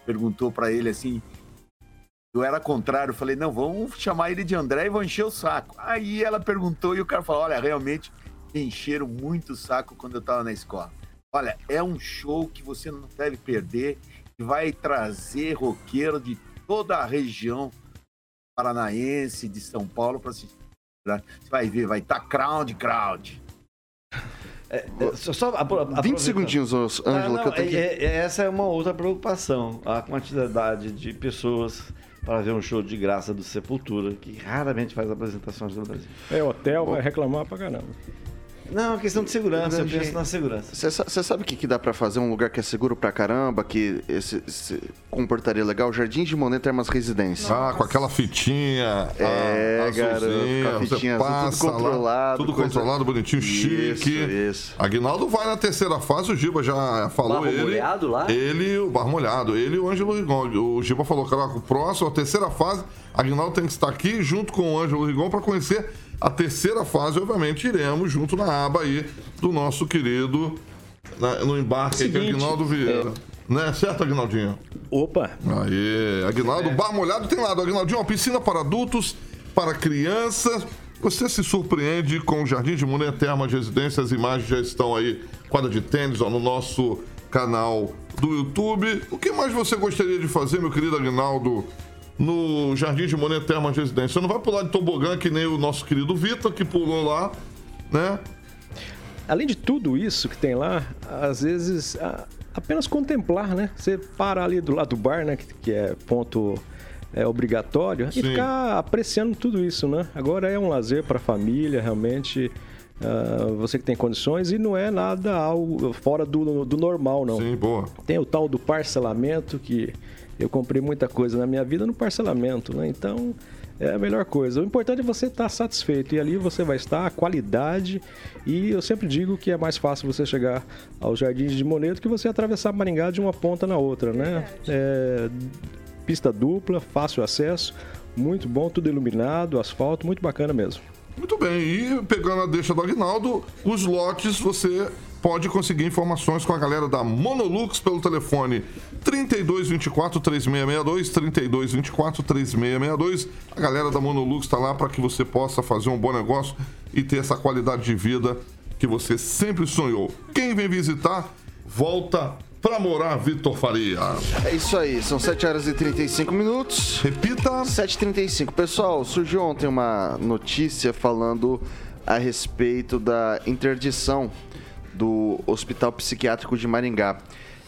perguntou pra ele assim. Eu era contrário, eu falei, não, vamos chamar ele de André e vou encher o saco. Aí ela perguntou e o cara falou: olha, realmente me encheram muito o saco quando eu tava na escola. Olha, é um show que você não deve perder e vai trazer roqueiro de toda a região paranaense, de São Paulo, para assistir. Você vai ver, vai estar crowd, crowd. É, só, só apro- 20 aproveitando. segundinhos, Ah, não, que eu tenho que... é- é- essa é uma outra preocupação. A quantidade de pessoas para ver um show de graça do Sepultura, que raramente faz apresentações no Brasil. É, hotel vai reclamar pra caramba. Não, é questão de segurança, eu penso na segurança. Você sa- você sabe o que, que dá pra fazer um lugar que é seguro pra caramba, que esse, esse comportaria legal? Jardim de Monet Termas Residência. Ah, com aquela fitinha. É, garoto, com a fitinha azul, tudo passa lá, controlado, tudo coisa- controlado, bonitinho, Isso, chique. isso. Aguinaldo vai na terceira fase, o Giba já falou Barro ele. molhado lá? Ele, o Barro Molhado, ele e o Ângelo Rigon. O Giba falou que era o próximo, a terceira fase. Aguinaldo tem que estar aqui junto com o Ângelo Rigon para conhecer a terceira fase. Obviamente, iremos junto na aba aí do nosso querido, na- no embarque aí, que é Seguinte, Aguinaldo Vieira. Né? Certo, Aguinaldinho? Opa, Aê, Aguinaldo, Bar Molhado tem lado. Aguinaldinho, uma piscina para adultos, para crianças. Você se surpreende com o Jardim de Monet Termas Residência. As imagens já estão aí, quadra de tênis, ó, no nosso canal do YouTube. O que mais você gostaria de fazer, meu querido Aguinaldo, no Jardim de Monet Termas Residência? Você não vai pular de tobogã que nem o nosso querido Vitor, que pulou lá, né? além de tudo isso que tem lá, às vezes a- apenas contemplar, né? Você para ali do lado do bar, né? Que, que é ponto é, obrigatório, Sim. e ficar apreciando tudo isso, né? Agora é um lazer para a família, realmente. ah, você que tem condições e não é nada algo fora do, do normal, não. Sim, boa. Tem o tal do parcelamento, que eu comprei muita coisa na minha vida no parcelamento, né? Então é a melhor coisa. O importante é você estar satisfeito e ali você vai estar, a qualidade. E eu sempre digo que é mais fácil você chegar aos Jardins de Monet do que você atravessar Maringá de uma ponta na outra, né? É, pista dupla, fácil acesso, muito bom, tudo iluminado, asfalto, muito bacana mesmo. Muito bem, e pegando a deixa do Aguinaldo, os lotes você pode conseguir informações com a galera da Monolux pelo telefone 3224 3662, 3224 3662. A galera da Monolux está lá para que você possa fazer um bom negócio e ter essa qualidade de vida que você sempre sonhou. Quem vem visitar, volta Pra morar, Vitor Faria. É isso aí, são 7 horas e 35 minutos. Repita. 7h35. Pessoal, surgiu ontem uma notícia falando a respeito da interdição do Hospital Psiquiátrico de Maringá.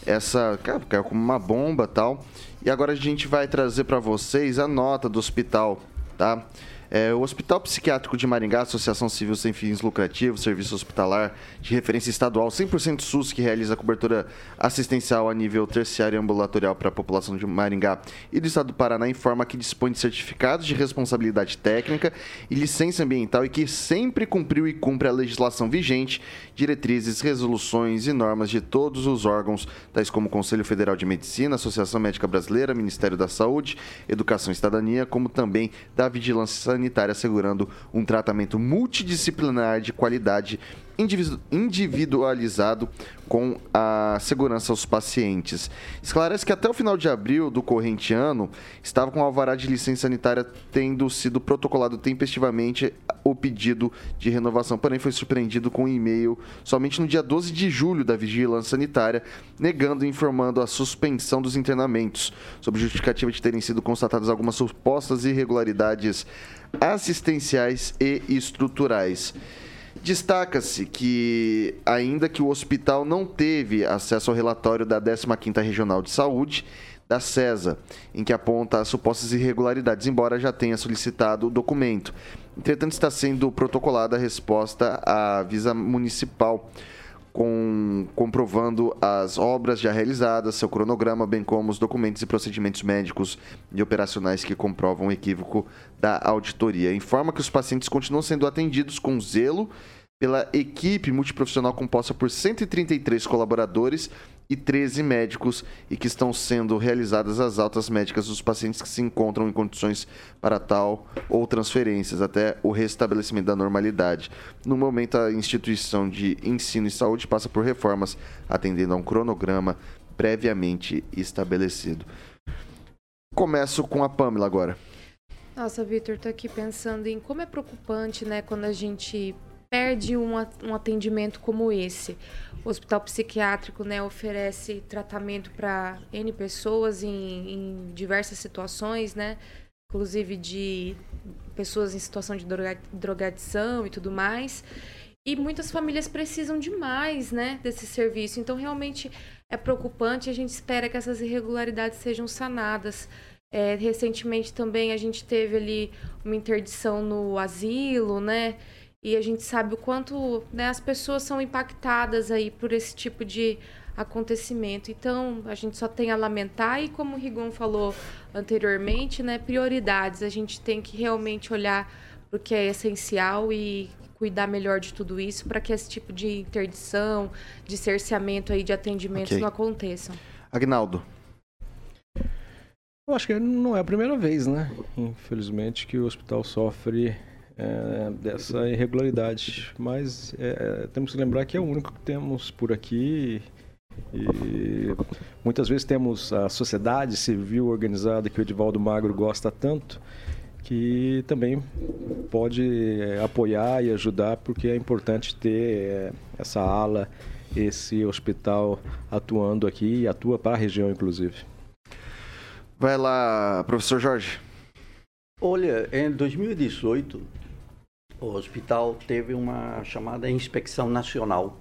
Essa cara, caiu como uma bomba tal. E agora a gente vai trazer para vocês a nota do hospital, tá? É, o Hospital Psiquiátrico de Maringá, Associação Civil Sem Fins Lucrativos, Serviço Hospitalar de referência estadual 100% SUS, que realiza cobertura assistencial a nível terciário e ambulatorial para a população de Maringá e do estado do Paraná, informa que dispõe de certificados de responsabilidade técnica e licença ambiental e que sempre cumpriu e cumpre a legislação vigente, diretrizes, resoluções e normas de todos os órgãos, tais como o Conselho Federal de Medicina, Associação Médica Brasileira, Ministério da Saúde, Educação e Cidadania, como também da Vigilância Sanitária, assegurando um tratamento multidisciplinar de qualidade individualizado com a segurança aos pacientes. Esclarece que até o final de abril do corrente ano, estava com o alvará de licença sanitária tendo sido protocolado tempestivamente o pedido de renovação, porém foi surpreendido com um e-mail somente no dia 12 de julho da Vigilância Sanitária, negando e informando a suspensão dos internamentos, sob justificativa de terem sido constatadas algumas supostas irregularidades assistenciais e estruturais. Destaca-se que, ainda que o hospital não teve acesso ao relatório da 15ª Regional de Saúde, da CESA, em que aponta as supostas irregularidades, embora já tenha solicitado o documento. Entretanto, está sendo protocolada a resposta à Visa Municipal, com, comprovando as obras já realizadas, seu cronograma, bem como os documentos e procedimentos médicos e operacionais que comprovam o equívoco da auditoria. Informa que os pacientes continuam sendo atendidos com zelo pela equipe multiprofissional composta por 133 colaboradores e 13 médicos e que estão sendo realizadas as altas médicas dos pacientes que se encontram em condições para tal ou transferências até o restabelecimento da normalidade. No momento, a instituição de ensino e saúde passa por reformas, atendendo a um cronograma previamente estabelecido. Começo com a Pamela agora. Nossa, Vitor, tô aqui pensando em como é preocupante, né, quando a gente perde um, atendimento como esse. O hospital psiquiátrico, né, oferece tratamento para N pessoas em, em diversas situações, né, inclusive de pessoas em situação de droga- drogadição e tudo mais. E muitas famílias precisam demais, né, desse serviço. Então, realmente é preocupante. A gente espera que essas irregularidades sejam sanadas. É, recentemente também a gente teve ali uma interdição no asilo, né? E a gente sabe o quanto né, as pessoas são impactadas aí por esse tipo de acontecimento. Então, a gente só tem a lamentar e como o Rigon falou anteriormente, né, prioridades. A gente tem que realmente olhar para o que é essencial e cuidar melhor de tudo isso para que esse tipo de interdição, de cerceamento aí de atendimentos Ok. não aconteçam. Agnaldo. Eu acho que não é a primeira vez, né? Infelizmente, que o hospital sofre é, dessa irregularidade. Mas é, temos que lembrar que é o único que temos por aqui. E muitas vezes temos a sociedade civil organizada que o Edivaldo Magro gosta tanto, que também pode é, apoiar e ajudar, porque é importante ter é, essa ala, esse hospital atuando aqui e atua para a região, inclusive. Vai lá, professor Jorge. Olha, em 2018, o hospital teve uma chamada inspeção nacional.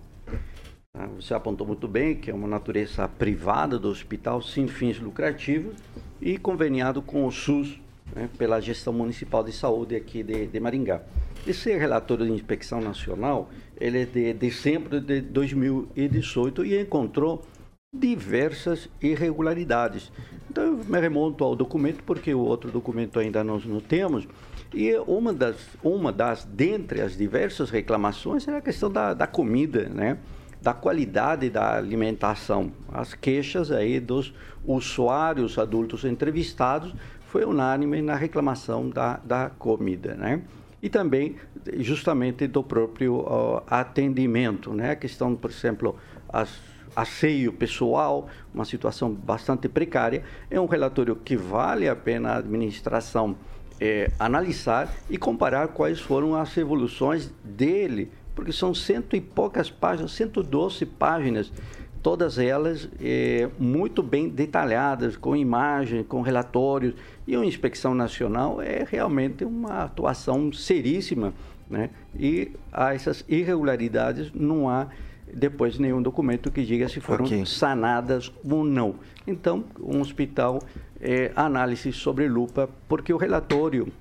Tá? Você apontou muito bem que é uma natureza privada do hospital, sem fins lucrativos e conveniado com o SUS, né, pela gestão municipal de saúde aqui de, de Maringá. Esse relatório de inspeção nacional, ele é de dezembro de 2018 e encontrou diversas irregularidades. Então eu me remonto ao documento porque o outro documento ainda nós não temos e uma das uma das dentre as diversas reclamações era a questão da, da comida, né? Da qualidade da alimentação. As queixas aí dos usuários adultos entrevistados foi unânime na reclamação da, da comida, né? E também justamente do próprio atendimento, né? A questão, por exemplo, as asseio pessoal, uma situação bastante precária. É um relatório que vale a pena a administração eh, analisar e comparar quais foram as evoluções dele, porque são cento e poucas páginas, 112 páginas todas elas eh, muito bem detalhadas, com imagens, com relatórios. E uma inspeção nacional é realmente uma atuação seríssima, né? E a essas irregularidades não há depois nenhum documento que diga se foram Ok. sanadas ou não. Então, um hospital, é, análise sobre lupa, porque o relatório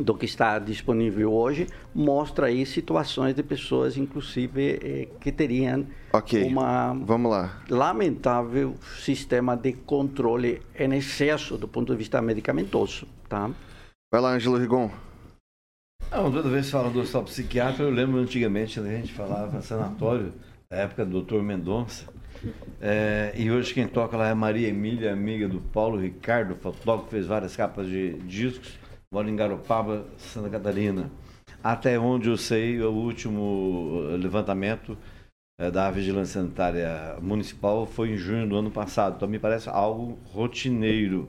do que está disponível hoje mostra aí situações de pessoas, inclusive, eh, que teriam Ok. uma Vamos lá. lamentável sistema de controle em excesso do ponto de vista medicamentoso, tá? Vai lá, Ângelo Rigon. Não, toda vez que fala do hospital psiquiátrico, eu lembro antigamente, quando a gente falava sanatório, da época do Dr. Mendonça. É, e hoje quem toca lá é Maria Emília, amiga do Paulo Ricardo, fotógrafo, fez várias capas de discos, mora em Garopaba, Santa Catarina. Até onde eu sei, o último eh, levantamento eh, da Vigilância Sanitária Municipal foi em junho do ano passado. Então me parece algo rotineiro.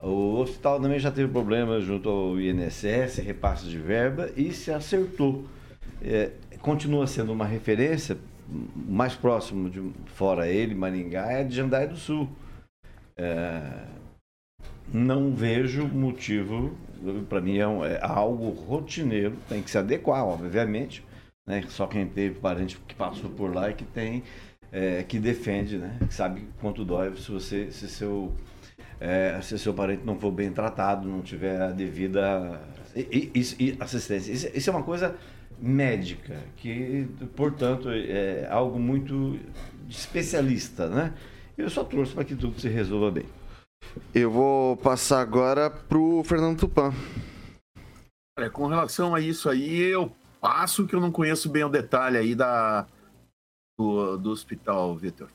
O hospital também já teve problemas junto ao INSS, repasse de verba e se acertou. É, continua sendo uma referência, mais próximo de fora ele, Maringá, é de Jandai do Sul. É, não vejo motivo, para mim é, um- é algo rotineiro, tem que se adequar, obviamente. Né? Só quem teve parente que passou por lá e que tem, é, que defende, né? que sabe quanto dói se você, se seu é, se seu parente não for bem tratado, não tiver a devida e- e- e assistência. Isso, isso é uma coisa médica, que, portanto, é algo muito de especialista, né? Eu só torço para que tudo se resolva bem. Eu vou passar agora pro Fernando Tupan. Olha, com relação a isso aí, eu passo que eu não conheço bem o detalhe aí da, do, do hospital, Vitor.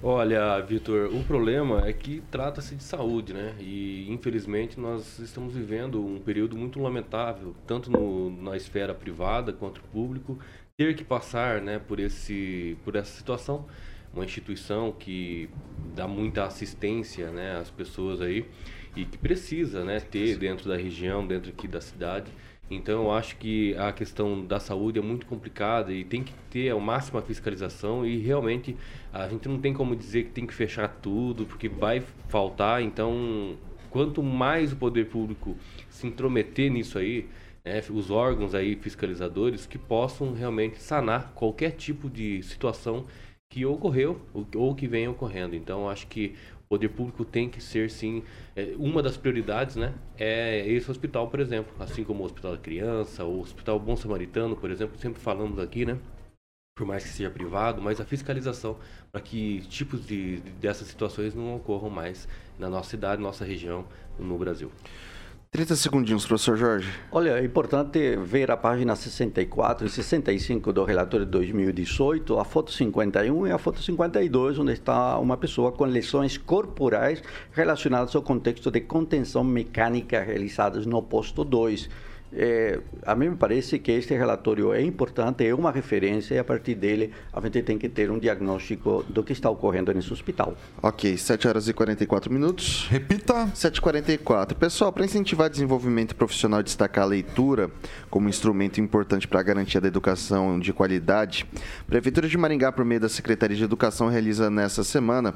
Olha, Vitor, o problema é que trata-se de saúde, né? E infelizmente nós estamos vivendo um período muito lamentável, tanto no- na esfera privada quanto público, ter que passar, né, por esse, por essa situação, uma instituição que dá muita assistência, né, às pessoas aí e que precisa, né, ter dentro da região, dentro aqui da cidade. Então eu acho que a questão da saúde é muito complicada e tem que ter ao máximo a fiscalização e realmente a gente não tem como dizer que tem que fechar tudo porque vai faltar. Então quanto mais o poder público se intrometer nisso aí, né, os órgãos aí fiscalizadores que possam realmente sanar qualquer tipo de situação que ocorreu ou- que venha ocorrendo. Então acho que o poder público tem que ser sim é, uma das prioridades, né? É esse hospital, por exemplo, assim como o Hospital da Criança, o Hospital Bom Samaritano, por exemplo, sempre falamos aqui, né? Por mais que seja privado, mas a fiscalização para que tipos de de- dessas situações não ocorram mais na nossa cidade, nossa região, no Brasil. 30 segundinhos, professor Jorge. Olha, é importante ver a página 64 e 65 do relatório de 2018, a foto 51 e a foto 52, onde está uma pessoa com lesões corporais relacionadas ao contexto de contenção mecânica realizadas no posto 2. É, a mim me parece que este relatório é importante, é uma referência e a partir dele a gente tem que ter um diagnóstico do que está ocorrendo nesse hospital. Ok, 7 horas e 44 minutos. Repita. 7h44. Pessoal, para incentivar desenvolvimento profissional e destacar a leitura como instrumento importante para a garantia da educação de qualidade, a Prefeitura de Maringá, por meio da Secretaria de Educação, realiza nessa semana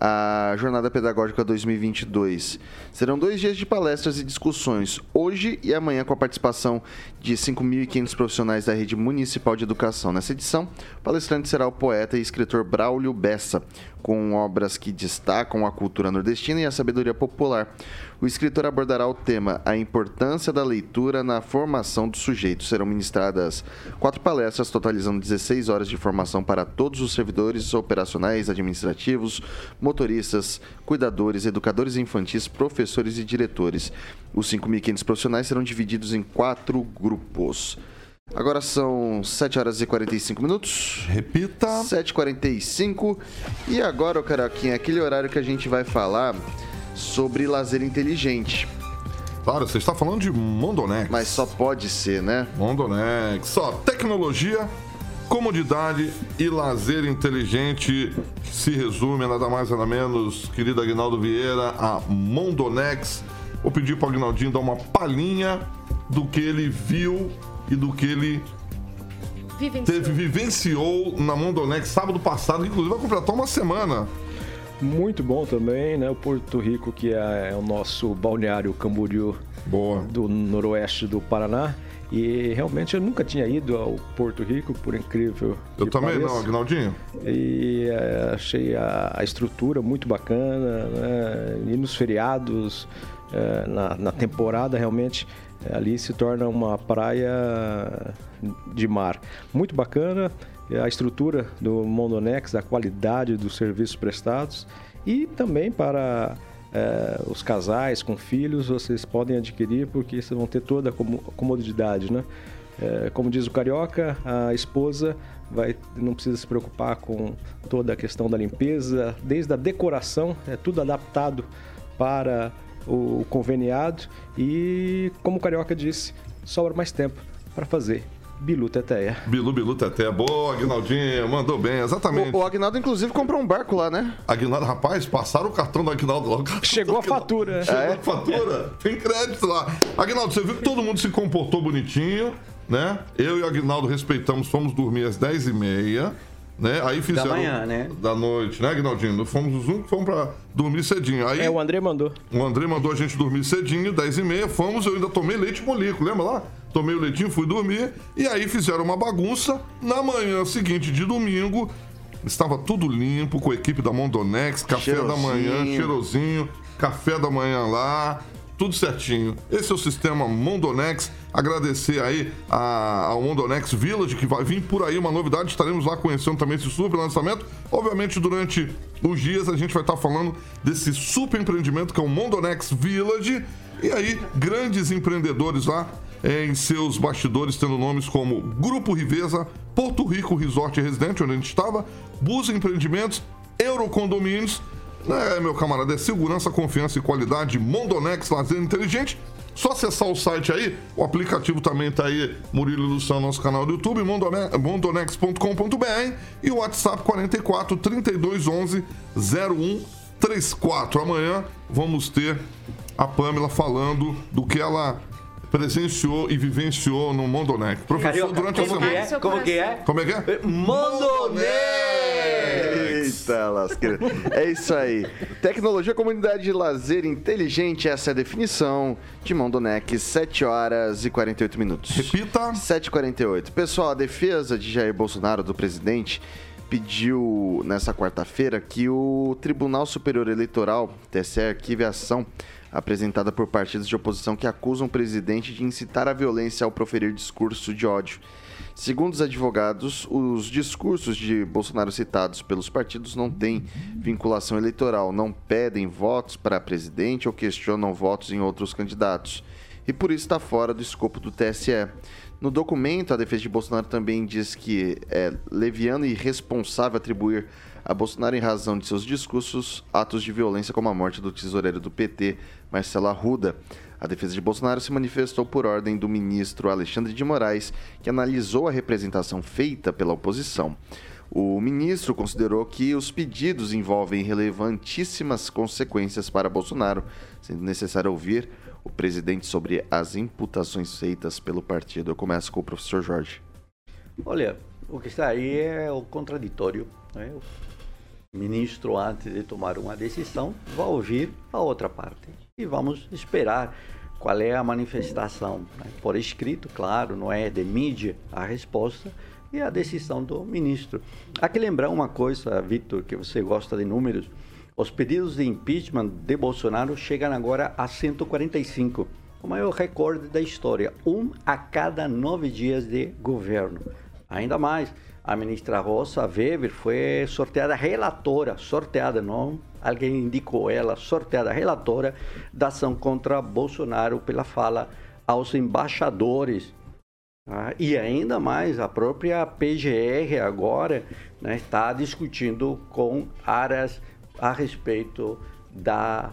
a Jornada Pedagógica 2022. Serão dois dias de palestras e discussões, hoje e amanhã, com a participação de 5.500 profissionais da rede municipal de educação. Nessa edição, o palestrante será o poeta e escritor Braulio Bessa, com obras que destacam a cultura nordestina e a sabedoria popular. O escritor abordará o tema A Importância da Leitura na Formação do Sujeito. Serão ministradas quatro palestras, totalizando 16 horas de formação para todos os servidores operacionais, administrativos, motoristas, cuidadores, educadores infantis, professores e diretores. Os 5.500 profissionais serão divididos em quatro grupos. Agora são 7 horas e 45 minutos. Repita. 7h45. E agora, Caroquinha, aquele horário que a gente vai falar sobre lazer inteligente. Claro, você está falando de Mondonex. Mas só pode ser, né? Mondonex. Só tecnologia, comodidade e lazer inteligente se resume a nada mais nada menos, querido Agnaldo Vieira, a Mondonex. Vou pedir para o Agnaldinho dar uma palhinha do que ele viu e do que ele Vivenciou. teve, vivenciou na Mondonex sábado passado, inclusive vai completar uma semana. Muito bom também, né? O Porto Rico, que é, é o nosso balneário Camboriú Boa. do noroeste do Paraná. E realmente eu nunca tinha ido ao Porto Rico, por incrível Eu que também pareça. não, Agnaldinho. E é, achei a, a estrutura muito bacana, né? E nos feriados, é, na, na temporada, realmente, é, ali se torna uma praia de mar. Muito bacana, a estrutura do Mondonex, a qualidade dos serviços prestados e também para é, os casais com filhos, vocês podem adquirir porque vocês vão ter toda a como- comodidade, né? É, como diz o carioca, a esposa vai, não precisa se preocupar com toda a questão da limpeza, desde a decoração, é tudo adaptado para o conveniado e, como o carioca disse, sobra mais tempo para fazer bilu teteia. Bilu, Bilu, Teté. Boa, Agnaldinho. Mandou bem, exatamente. O, o Agnaldo, inclusive, comprou um barco lá, né? Aguinaldo, rapaz, passaram o cartão do Aguinaldo logo. Chegou a fatura. Chegou É? a fatura? Tem crédito lá. Aguinaldo, você viu que todo mundo se comportou bonitinho, né? Eu e o Aguinaldo respeitamos, fomos dormir às 10h30, né? Aí fizeram... manhã, né? Da noite, né, Aguinaldinho? Fomos os únicos que fomos pra dormir cedinho. Aí É, o André mandou. o André mandou a gente dormir cedinho, 10h30, fomos, eu ainda tomei leite molico, lembra lá? Tomei o leitinho, fui dormir, e aí fizeram uma bagunça. Na manhã seguinte de domingo, estava tudo limpo, com a equipe da Mondonex, café da manhã, Cheirosinho. cheirosinho, café da manhã lá, tudo certinho. Esse é o sistema Mondonex. Agradecer aí a- ao Mondonex Village, que vai vir por aí uma novidade. Estaremos lá conhecendo também esse super lançamento. Obviamente, durante os dias a gente vai estar falando desse super empreendimento que é o Mondonex Village. E aí, grandes empreendedores lá em seus bastidores, tendo nomes como Grupo Riveza, Porto Rico Resort Residente, onde a gente estava, Bus Empreendimentos, Eurocondomínios. É, meu camarada, é segurança, confiança e qualidade. Mondonex Lazer Inteligente. Só acessar o site aí, o aplicativo também tá aí, Murilo Luciano, nosso canal do YouTube, mondone- mondonex.com.br e o WhatsApp 44 32 11 0134. Amanhã vamos ter a Pamela falando do que ela presenciou e vivenciou no Mondonex. Professor, Carioca, durante a semana. é? Como que é? Como é que é? Mondonex! Eita, lasqueira. É isso aí. Tecnologia, comunidade e lazer inteligente, essa é a definição de Mondonex, 7 horas e 48 minutos. Repita. 7h48. Pessoal, a defesa de Jair Bolsonaro, do presidente, pediu nessa quarta-feira que o Tribunal Superior Eleitoral, TSE, arquive a ação apresentada por partidos de oposição que acusam o presidente de incitar a violência ao proferir discurso de ódio. Segundo os advogados, os discursos de Bolsonaro citados pelos partidos não têm vinculação eleitoral, não pedem votos para presidente ou questionam votos em outros candidatos. E por isso está fora do escopo do TSE. No documento, a defesa de Bolsonaro também diz que é leviano e irresponsável atribuir a Bolsonaro, em razão de seus discursos, atos de violência como a morte do tesoureiro do PT, Marcelo Arruda. A defesa de Bolsonaro se manifestou por ordem do ministro Alexandre de Moraes, que analisou a representação feita pela oposição. O ministro considerou que os pedidos envolvem relevantíssimas consequências para Bolsonaro, sendo necessário ouvir o presidente sobre as imputações feitas pelo partido. Eu começo com o professor Jorge. Olha, o que está aí é o contraditório. Né? O ministro, antes de tomar uma decisão, vai ouvir a outra parte. E vamos esperar qual é a manifestação. né? Por escrito, claro, não é de mídia a resposta, e a decisão do ministro. Há que lembrar uma coisa, Vitor, que você gosta de números. Os pedidos de impeachment de Bolsonaro chegam agora a 145, o maior recorde da história, um a cada nove dias de governo. Ainda mais, a ministra Rosa Weber foi sorteada relatora, sorteada, não alguém indicou ela, sorteada relatora da ação contra Bolsonaro pela fala aos embaixadores. Ah, e ainda mais, a própria PGR agora né, está discutindo com áreas a respeito da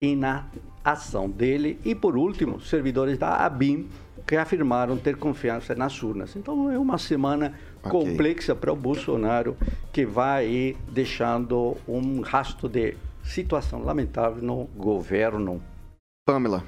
inação dele. E, por último, servidores da ABIN que afirmaram ter confiança nas urnas. Então, é uma semana Ok. complexa para o Bolsonaro, que vai aí deixando um rastro de situação lamentável no governo. Pamela.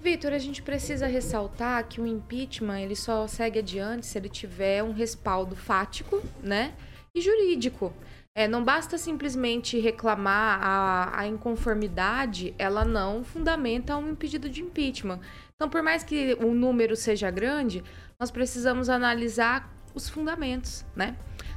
Vitor, a gente precisa ressaltar que o impeachment ele só segue adiante se ele tiver um respaldo fático, né, e jurídico. É, não basta simplesmente reclamar a, a inconformidade, ela não fundamenta um pedido de impeachment. Então, por mais que o número seja grande, nós precisamos analisar os fundamentos, né?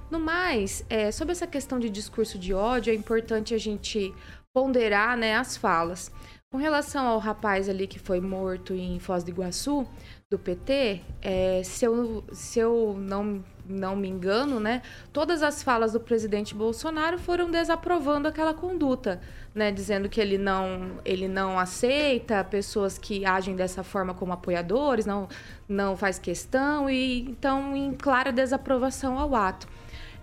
No mais, é, sobre essa questão de discurso de ódio, é importante a gente ponderar né, as falas. Com relação ao rapaz ali que foi morto em Foz do Iguaçu, do PT, é, se, eu, se eu não, não me engano, né, todas as falas do presidente Bolsonaro foram desaprovando aquela conduta, né, dizendo que ele não, ele não aceita pessoas que agem dessa forma como apoiadores, não, não faz questão, e então em clara desaprovação ao ato.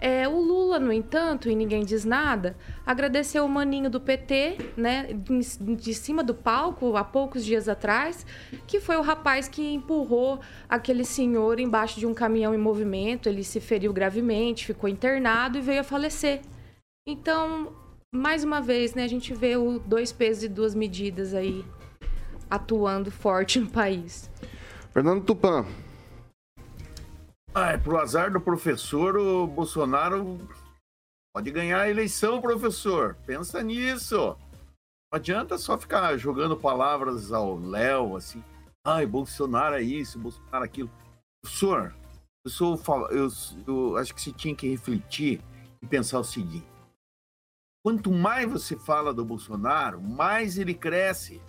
É, o Lula, no entanto, e ninguém diz nada, agradeceu o maninho do PT, né, de, cima do palco, há poucos dias atrás, que foi o rapaz que empurrou aquele senhor embaixo de um caminhão em movimento. Ele se feriu gravemente, ficou internado e veio a falecer. Então, mais uma vez, né, a gente vê o dois pesos e duas medidas aí atuando forte no país. Fernando Tupan, Ah, é pro azar do professor, o Bolsonaro pode ganhar a eleição, professor. Pensa nisso. Não adianta só ficar jogando palavras ao Léo, assim. Ai, Bolsonaro é isso, Bolsonaro é aquilo. Professor, eu, sou, eu, eu acho que você tinha que refletir e pensar o seguinte. Quanto mais você fala do Bolsonaro, mais ele cresce.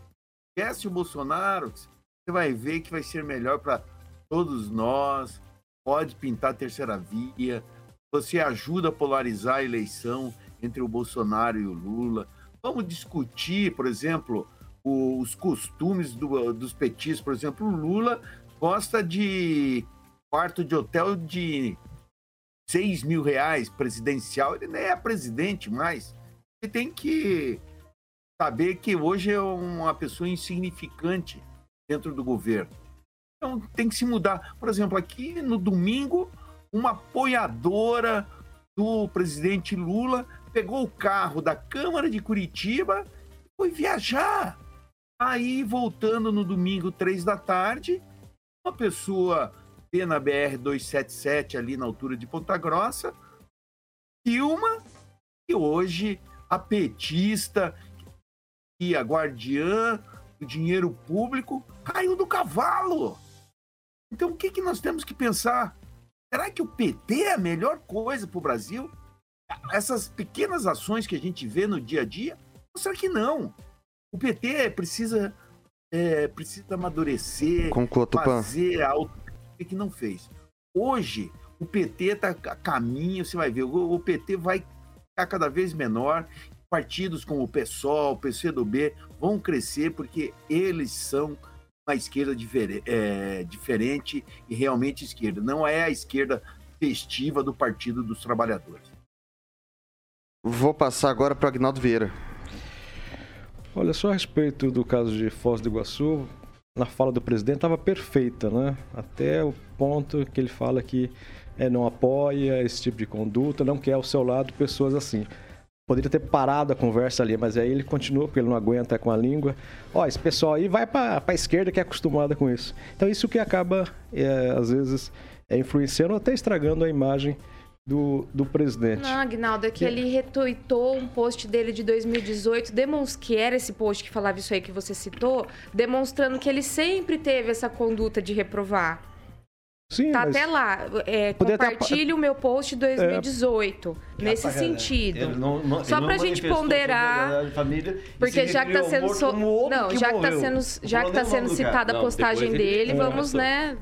Esquece o Bolsonaro, você vai ver que vai ser melhor para todos nós. Pode pintar a terceira via. Você ajuda a polarizar a eleição entre o Bolsonaro e o Lula. Vamos discutir, por exemplo, os costumes do- dos petistas. Por exemplo, o Lula gosta de quarto de hotel de 6 mil reais presidencial. Ele nem é presidente mais. Ele tem que saber que hoje é uma pessoa insignificante dentro do governo. Então tem que se mudar. Por exemplo, aqui no domingo, uma apoiadora do presidente Lula pegou o carro da Câmara de Curitiba e foi viajar. Aí, voltando no domingo, três da tarde, uma pessoa vê na BR-277, ali na altura de Ponta Grossa, filma e hoje a petista e a guardiã do dinheiro público caiu do cavalo. Então, o que, que nós temos que pensar? Será que o PT é a melhor coisa para o Brasil? Essas pequenas ações que a gente vê no dia a dia? Ou será que não? O PT precisa, é, precisa amadurecer, Conclua, fazer algo que não fez. Hoje, o PT está a caminho, você vai ver, o, o PT vai ficar cada vez menor. Partidos como o PSOL, o PCdoB vão crescer porque eles são uma esquerda difere- é, diferente e realmente esquerda. Não é a esquerda festiva do Partido dos Trabalhadores. Vou passar agora para Agnaldo Vieira. Olha, só a respeito do caso de Foz do Iguaçu, na fala do presidente estava perfeita, né? Até o ponto que ele fala que é, não apoia esse tipo de conduta, não quer ao seu lado pessoas assim. Poderia ter parado a conversa ali, mas aí ele continua, porque ele não aguenta com a língua. Ó, esse pessoal aí vai para a esquerda que é acostumada com isso. Então isso que acaba, é, às vezes, é, influenciando ou até estragando a imagem do, do presidente. Não, Agnaldo, é que ele retuitou um post dele de 2018, demons... que era esse post que falava isso aí que você citou, demonstrando que ele sempre teve essa conduta de reprovar. Sim, Tá mas- até lá. É, compartilhe o meu post de 2018. nesse sentido. Ele não- não- Só pra gente ponderar. família Porque já que tá sendo. so- Não, que já que tá morreu. sendo, Não já que tá sendo cara. citada a Não, postagem depois ele- dele, É, vamos, só- né?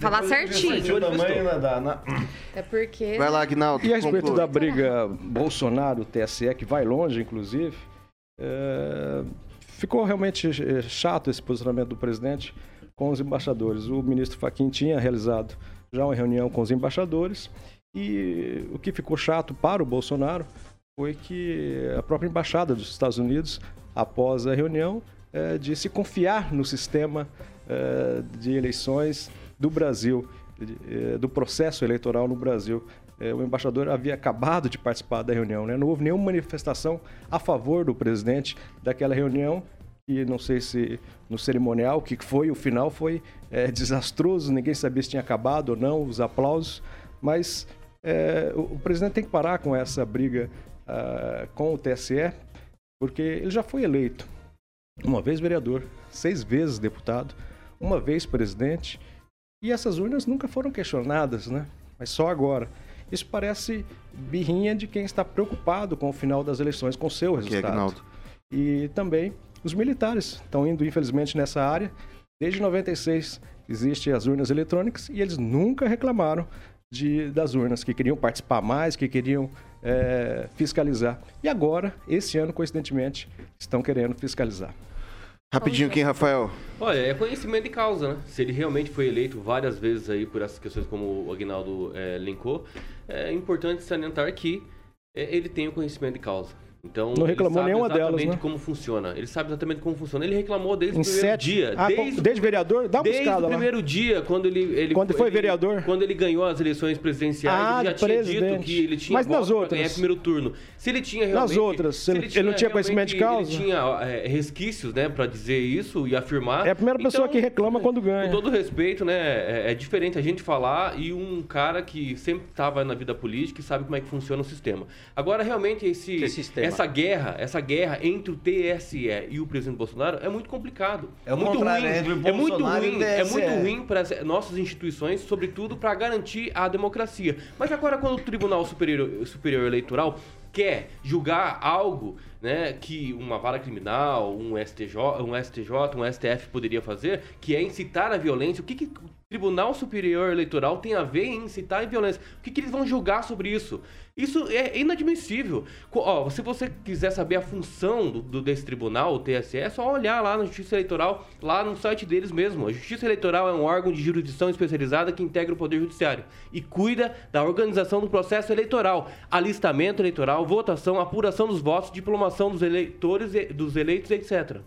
Falar certinho. tamanho na- da- na- É porque. Vai lá, Agnaldo. E a respeito conclui. da briga Bolsonaro-TSE, que vai longe, inclusive, é, ficou realmente é, chato esse posicionamento do presidente com os embaixadores. O ministro Fachin tinha realizado já uma reunião com os embaixadores e o que ficou chato para o Bolsonaro foi que a própria embaixada dos Estados Unidos, após a reunião, é, disse confiar no sistema é, de eleições do Brasil, de- é, do processo eleitoral no Brasil. É, o embaixador havia acabado de participar da reunião, né? não houve nenhuma manifestação a favor do presidente daquela reunião que não sei se no cerimonial, o que foi, o final foi é, [LAUGHS] desastroso, ninguém sabia se tinha acabado ou não, os aplausos, mas é, o, o, presidente tem que parar com essa briga uh, com o TSE, porque ele já foi eleito, uma vez vereador, seis vezes deputado, uma vez presidente, e essas urnas nunca foram questionadas, né? Mas só agora. Isso parece birrinha de quem está preocupado com o final das eleições, com o seu resultado. e também os militares estão indo, infelizmente, nessa área. Desde 96 existem as urnas eletrônicas e eles nunca reclamaram de, das urnas, que queriam participar mais, que queriam é, fiscalizar. E agora, esse ano, coincidentemente, estão querendo fiscalizar. Rapidinho aqui, Rafael. Olha, é conhecimento de causa, né? Se ele realmente foi eleito várias vezes aí por essas questões como o Agnaldo é, linkou, é importante salientar que é, ele tem o conhecimento de causa. Então, não reclamou nenhuma delas, né? como funciona. Ele sabe exatamente como funciona. Ele reclamou desde em o primeiro sete... dia. Ah, desde, desde vereador? Dá uma desde buscada o primeiro lá. dia, quando ele, ele Quando foi ele, vereador? Quando ele ganhou as eleições presidenciais, ah, ele já tinha presidente. dito que ele tinha Mas nas outras? ganhar primeiro turno. Se ele tinha realmente... Nas outras, se ele, ele não tinha conhecimento de causa? Ele tinha é, resquícios, né, para dizer isso e afirmar. É a primeira pessoa então, que reclama quando ganha. Com todo respeito, né, é, é, diferente a gente falar e um cara que sempre estava na vida política e sabe como é que funciona o sistema. Agora, realmente, esse, essa guerra, essa guerra entre o TSE e o presidente Bolsonaro é muito complicado. É muito ruim. É muito ruim. É muito ruim para as nossas instituições, sobretudo para garantir a democracia. Mas agora quando o Tribunal Superior, Superior Eleitoral quer julgar algo né, que uma vara criminal, um STJ, um STJ, um STF poderia fazer, que é incitar a violência. O que, que Tribunal Superior Eleitoral tem a ver em incitar a violência? O que, que eles vão julgar sobre isso? Isso é inadmissível. Ó, se você quiser saber a função do, do, desse tribunal, o TSE, é só olhar lá na Justiça Eleitoral, lá no site deles mesmo. A Justiça Eleitoral é um órgão de jurisdição especializada que integra o Poder Judiciário e cuida da organização do processo eleitoral, alistamento eleitoral, votação, apuração dos votos, diplomação dos eleitores, dos eleitos, etc.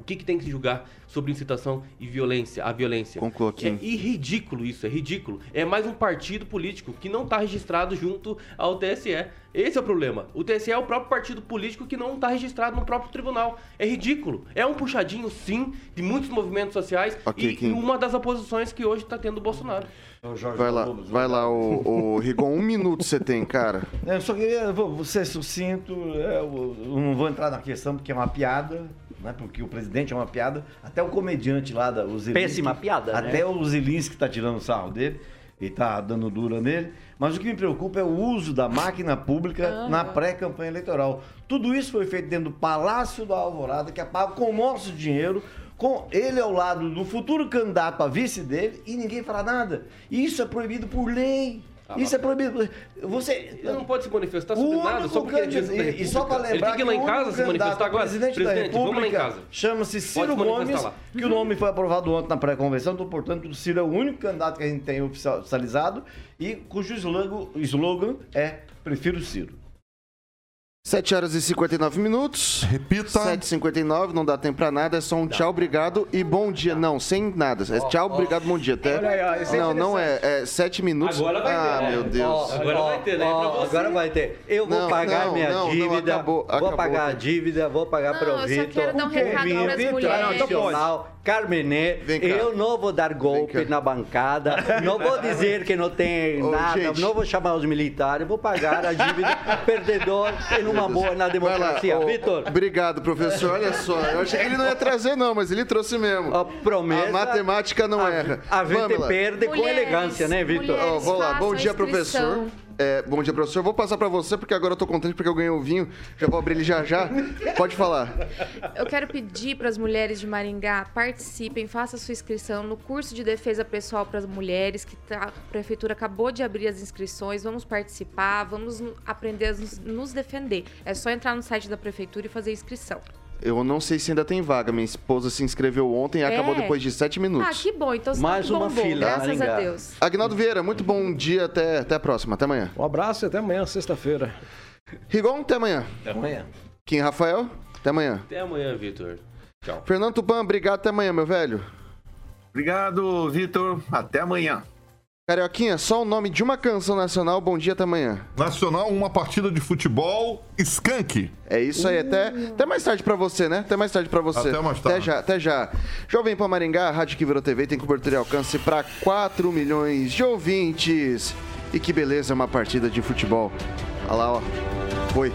O que, que, tem que se julgar sobre incitação e violência, a violência? Conclua aqui. É ridículo isso, é ridículo. É mais um partido político que não está registrado junto ao TSE. Esse é o problema. O TSE é o próprio partido político que não está registrado no próprio tribunal. É ridículo. É um puxadinho, sim, de muitos movimentos sociais okay, e Kim. uma das oposições que hoje está tendo o Bolsonaro. Vai lá, vai lá, o, o Rigon, um minuto você tem, cara. Eu só queria, vou ser sucinto, eu não vou entrar na questão porque é uma piada, né? Porque o presidente é uma piada. Até o comediante lá, da, o Zelinski, Péssima piada, Até né? o Zelinski tá tirando sarro dele e tá dando dura nele. Mas o que me preocupa é o uso da máquina pública ah. na pré-campanha eleitoral. Tudo isso foi feito dentro do Palácio da Alvorada, que é pago com o nosso dinheiro, com ele ao lado do futuro candidato a vice dele, e ninguém fala nada. Isso é proibido por lei. Ah, Isso é proibido. Você ele não pode se manifestar sobre nada só porque é e, só para lembrar ele tem que ir lá em casa se manifestar agora. Presidente, presidente da vamos lá em casa. Chama-se Ciro Gomes, lá. que o nome foi aprovado ontem na pré-convenção, então, portanto, o Ciro é o único candidato que a gente tem oficializado e cujo slogan, slogan é prefiro Ciro. 7 horas e 59 minutos. Repita. 7h59, não dá tempo pra nada, é só um tchau, obrigado e bom dia. Não, sem nada. É tchau, obrigado, bom dia. Até... Não, não é. É 7 minutos. Agora vai ter. Ah, né? meu Deus. Agora vai ter, né? Agora vai ter. Eu vou Não, pagar não, minha não, não, dívida. acabou, vou acabou. pagar a dívida, vou pagar Não, para o eu só Vitor. quero dar um recado pras mulheres. Internacional, Carmenê. Vem cá. Eu não vou dar golpe na bancada. Não vou [LAUGHS] dizer que não tem Ô, nada. gente. Não vou chamar os militares. Vou pagar a dívida [LAUGHS] perdedor e numa boa na democracia. Vitor. Obrigado, professor. Olha só. Eu achei que ele não ia trazer, não, mas ele trouxe mesmo. A promessa. A matemática não a, erra. A gente perde com Mulheres, elegância, né, Vitor? vamos lá, bom dia, inscrição. professor. É, bom dia, professor. Vou passar pra você, porque agora eu tô contente porque eu ganhei o vinho. Já vou abrir ele já já. Pode falar. Eu quero pedir para as mulheres de Maringá participem, façam sua inscrição no curso de defesa pessoal para as mulheres, que tá- a prefeitura acabou de abrir as inscrições. Vamos participar, vamos aprender a nos, defender. É só entrar no site da prefeitura e fazer inscrição. Eu não sei se ainda tem vaga. Minha esposa se inscreveu ontem e É? acabou depois de sete Ah, minutos. que bom. Então Mais que uma bombou, fila, Graças a Deus. Agnaldo Vieira, muito bom dia. Até, até a próxima. Até amanhã. Um abraço e até amanhã, sexta-feira. Rigon, até amanhã. Até amanhã. Kim Rafael, até amanhã. Até amanhã, Vitor. Tchau. Fernando Tupan, obrigado. Até amanhã, meu velho. Obrigado, Vitor. Até amanhã. Carioquinha, só o nome de uma canção nacional, bom dia até amanhã. Nacional, uma partida de futebol, Skank. É isso aí, até, até mais tarde pra você, né? Até mais tarde pra você. Até mais tarde. Até já, até já. Jovem Pan Maringá, a Rádio que virou TV, tem cobertura e alcance pra 4 milhões de ouvintes. E que beleza, uma partida de futebol. Olha lá, ó. Foi.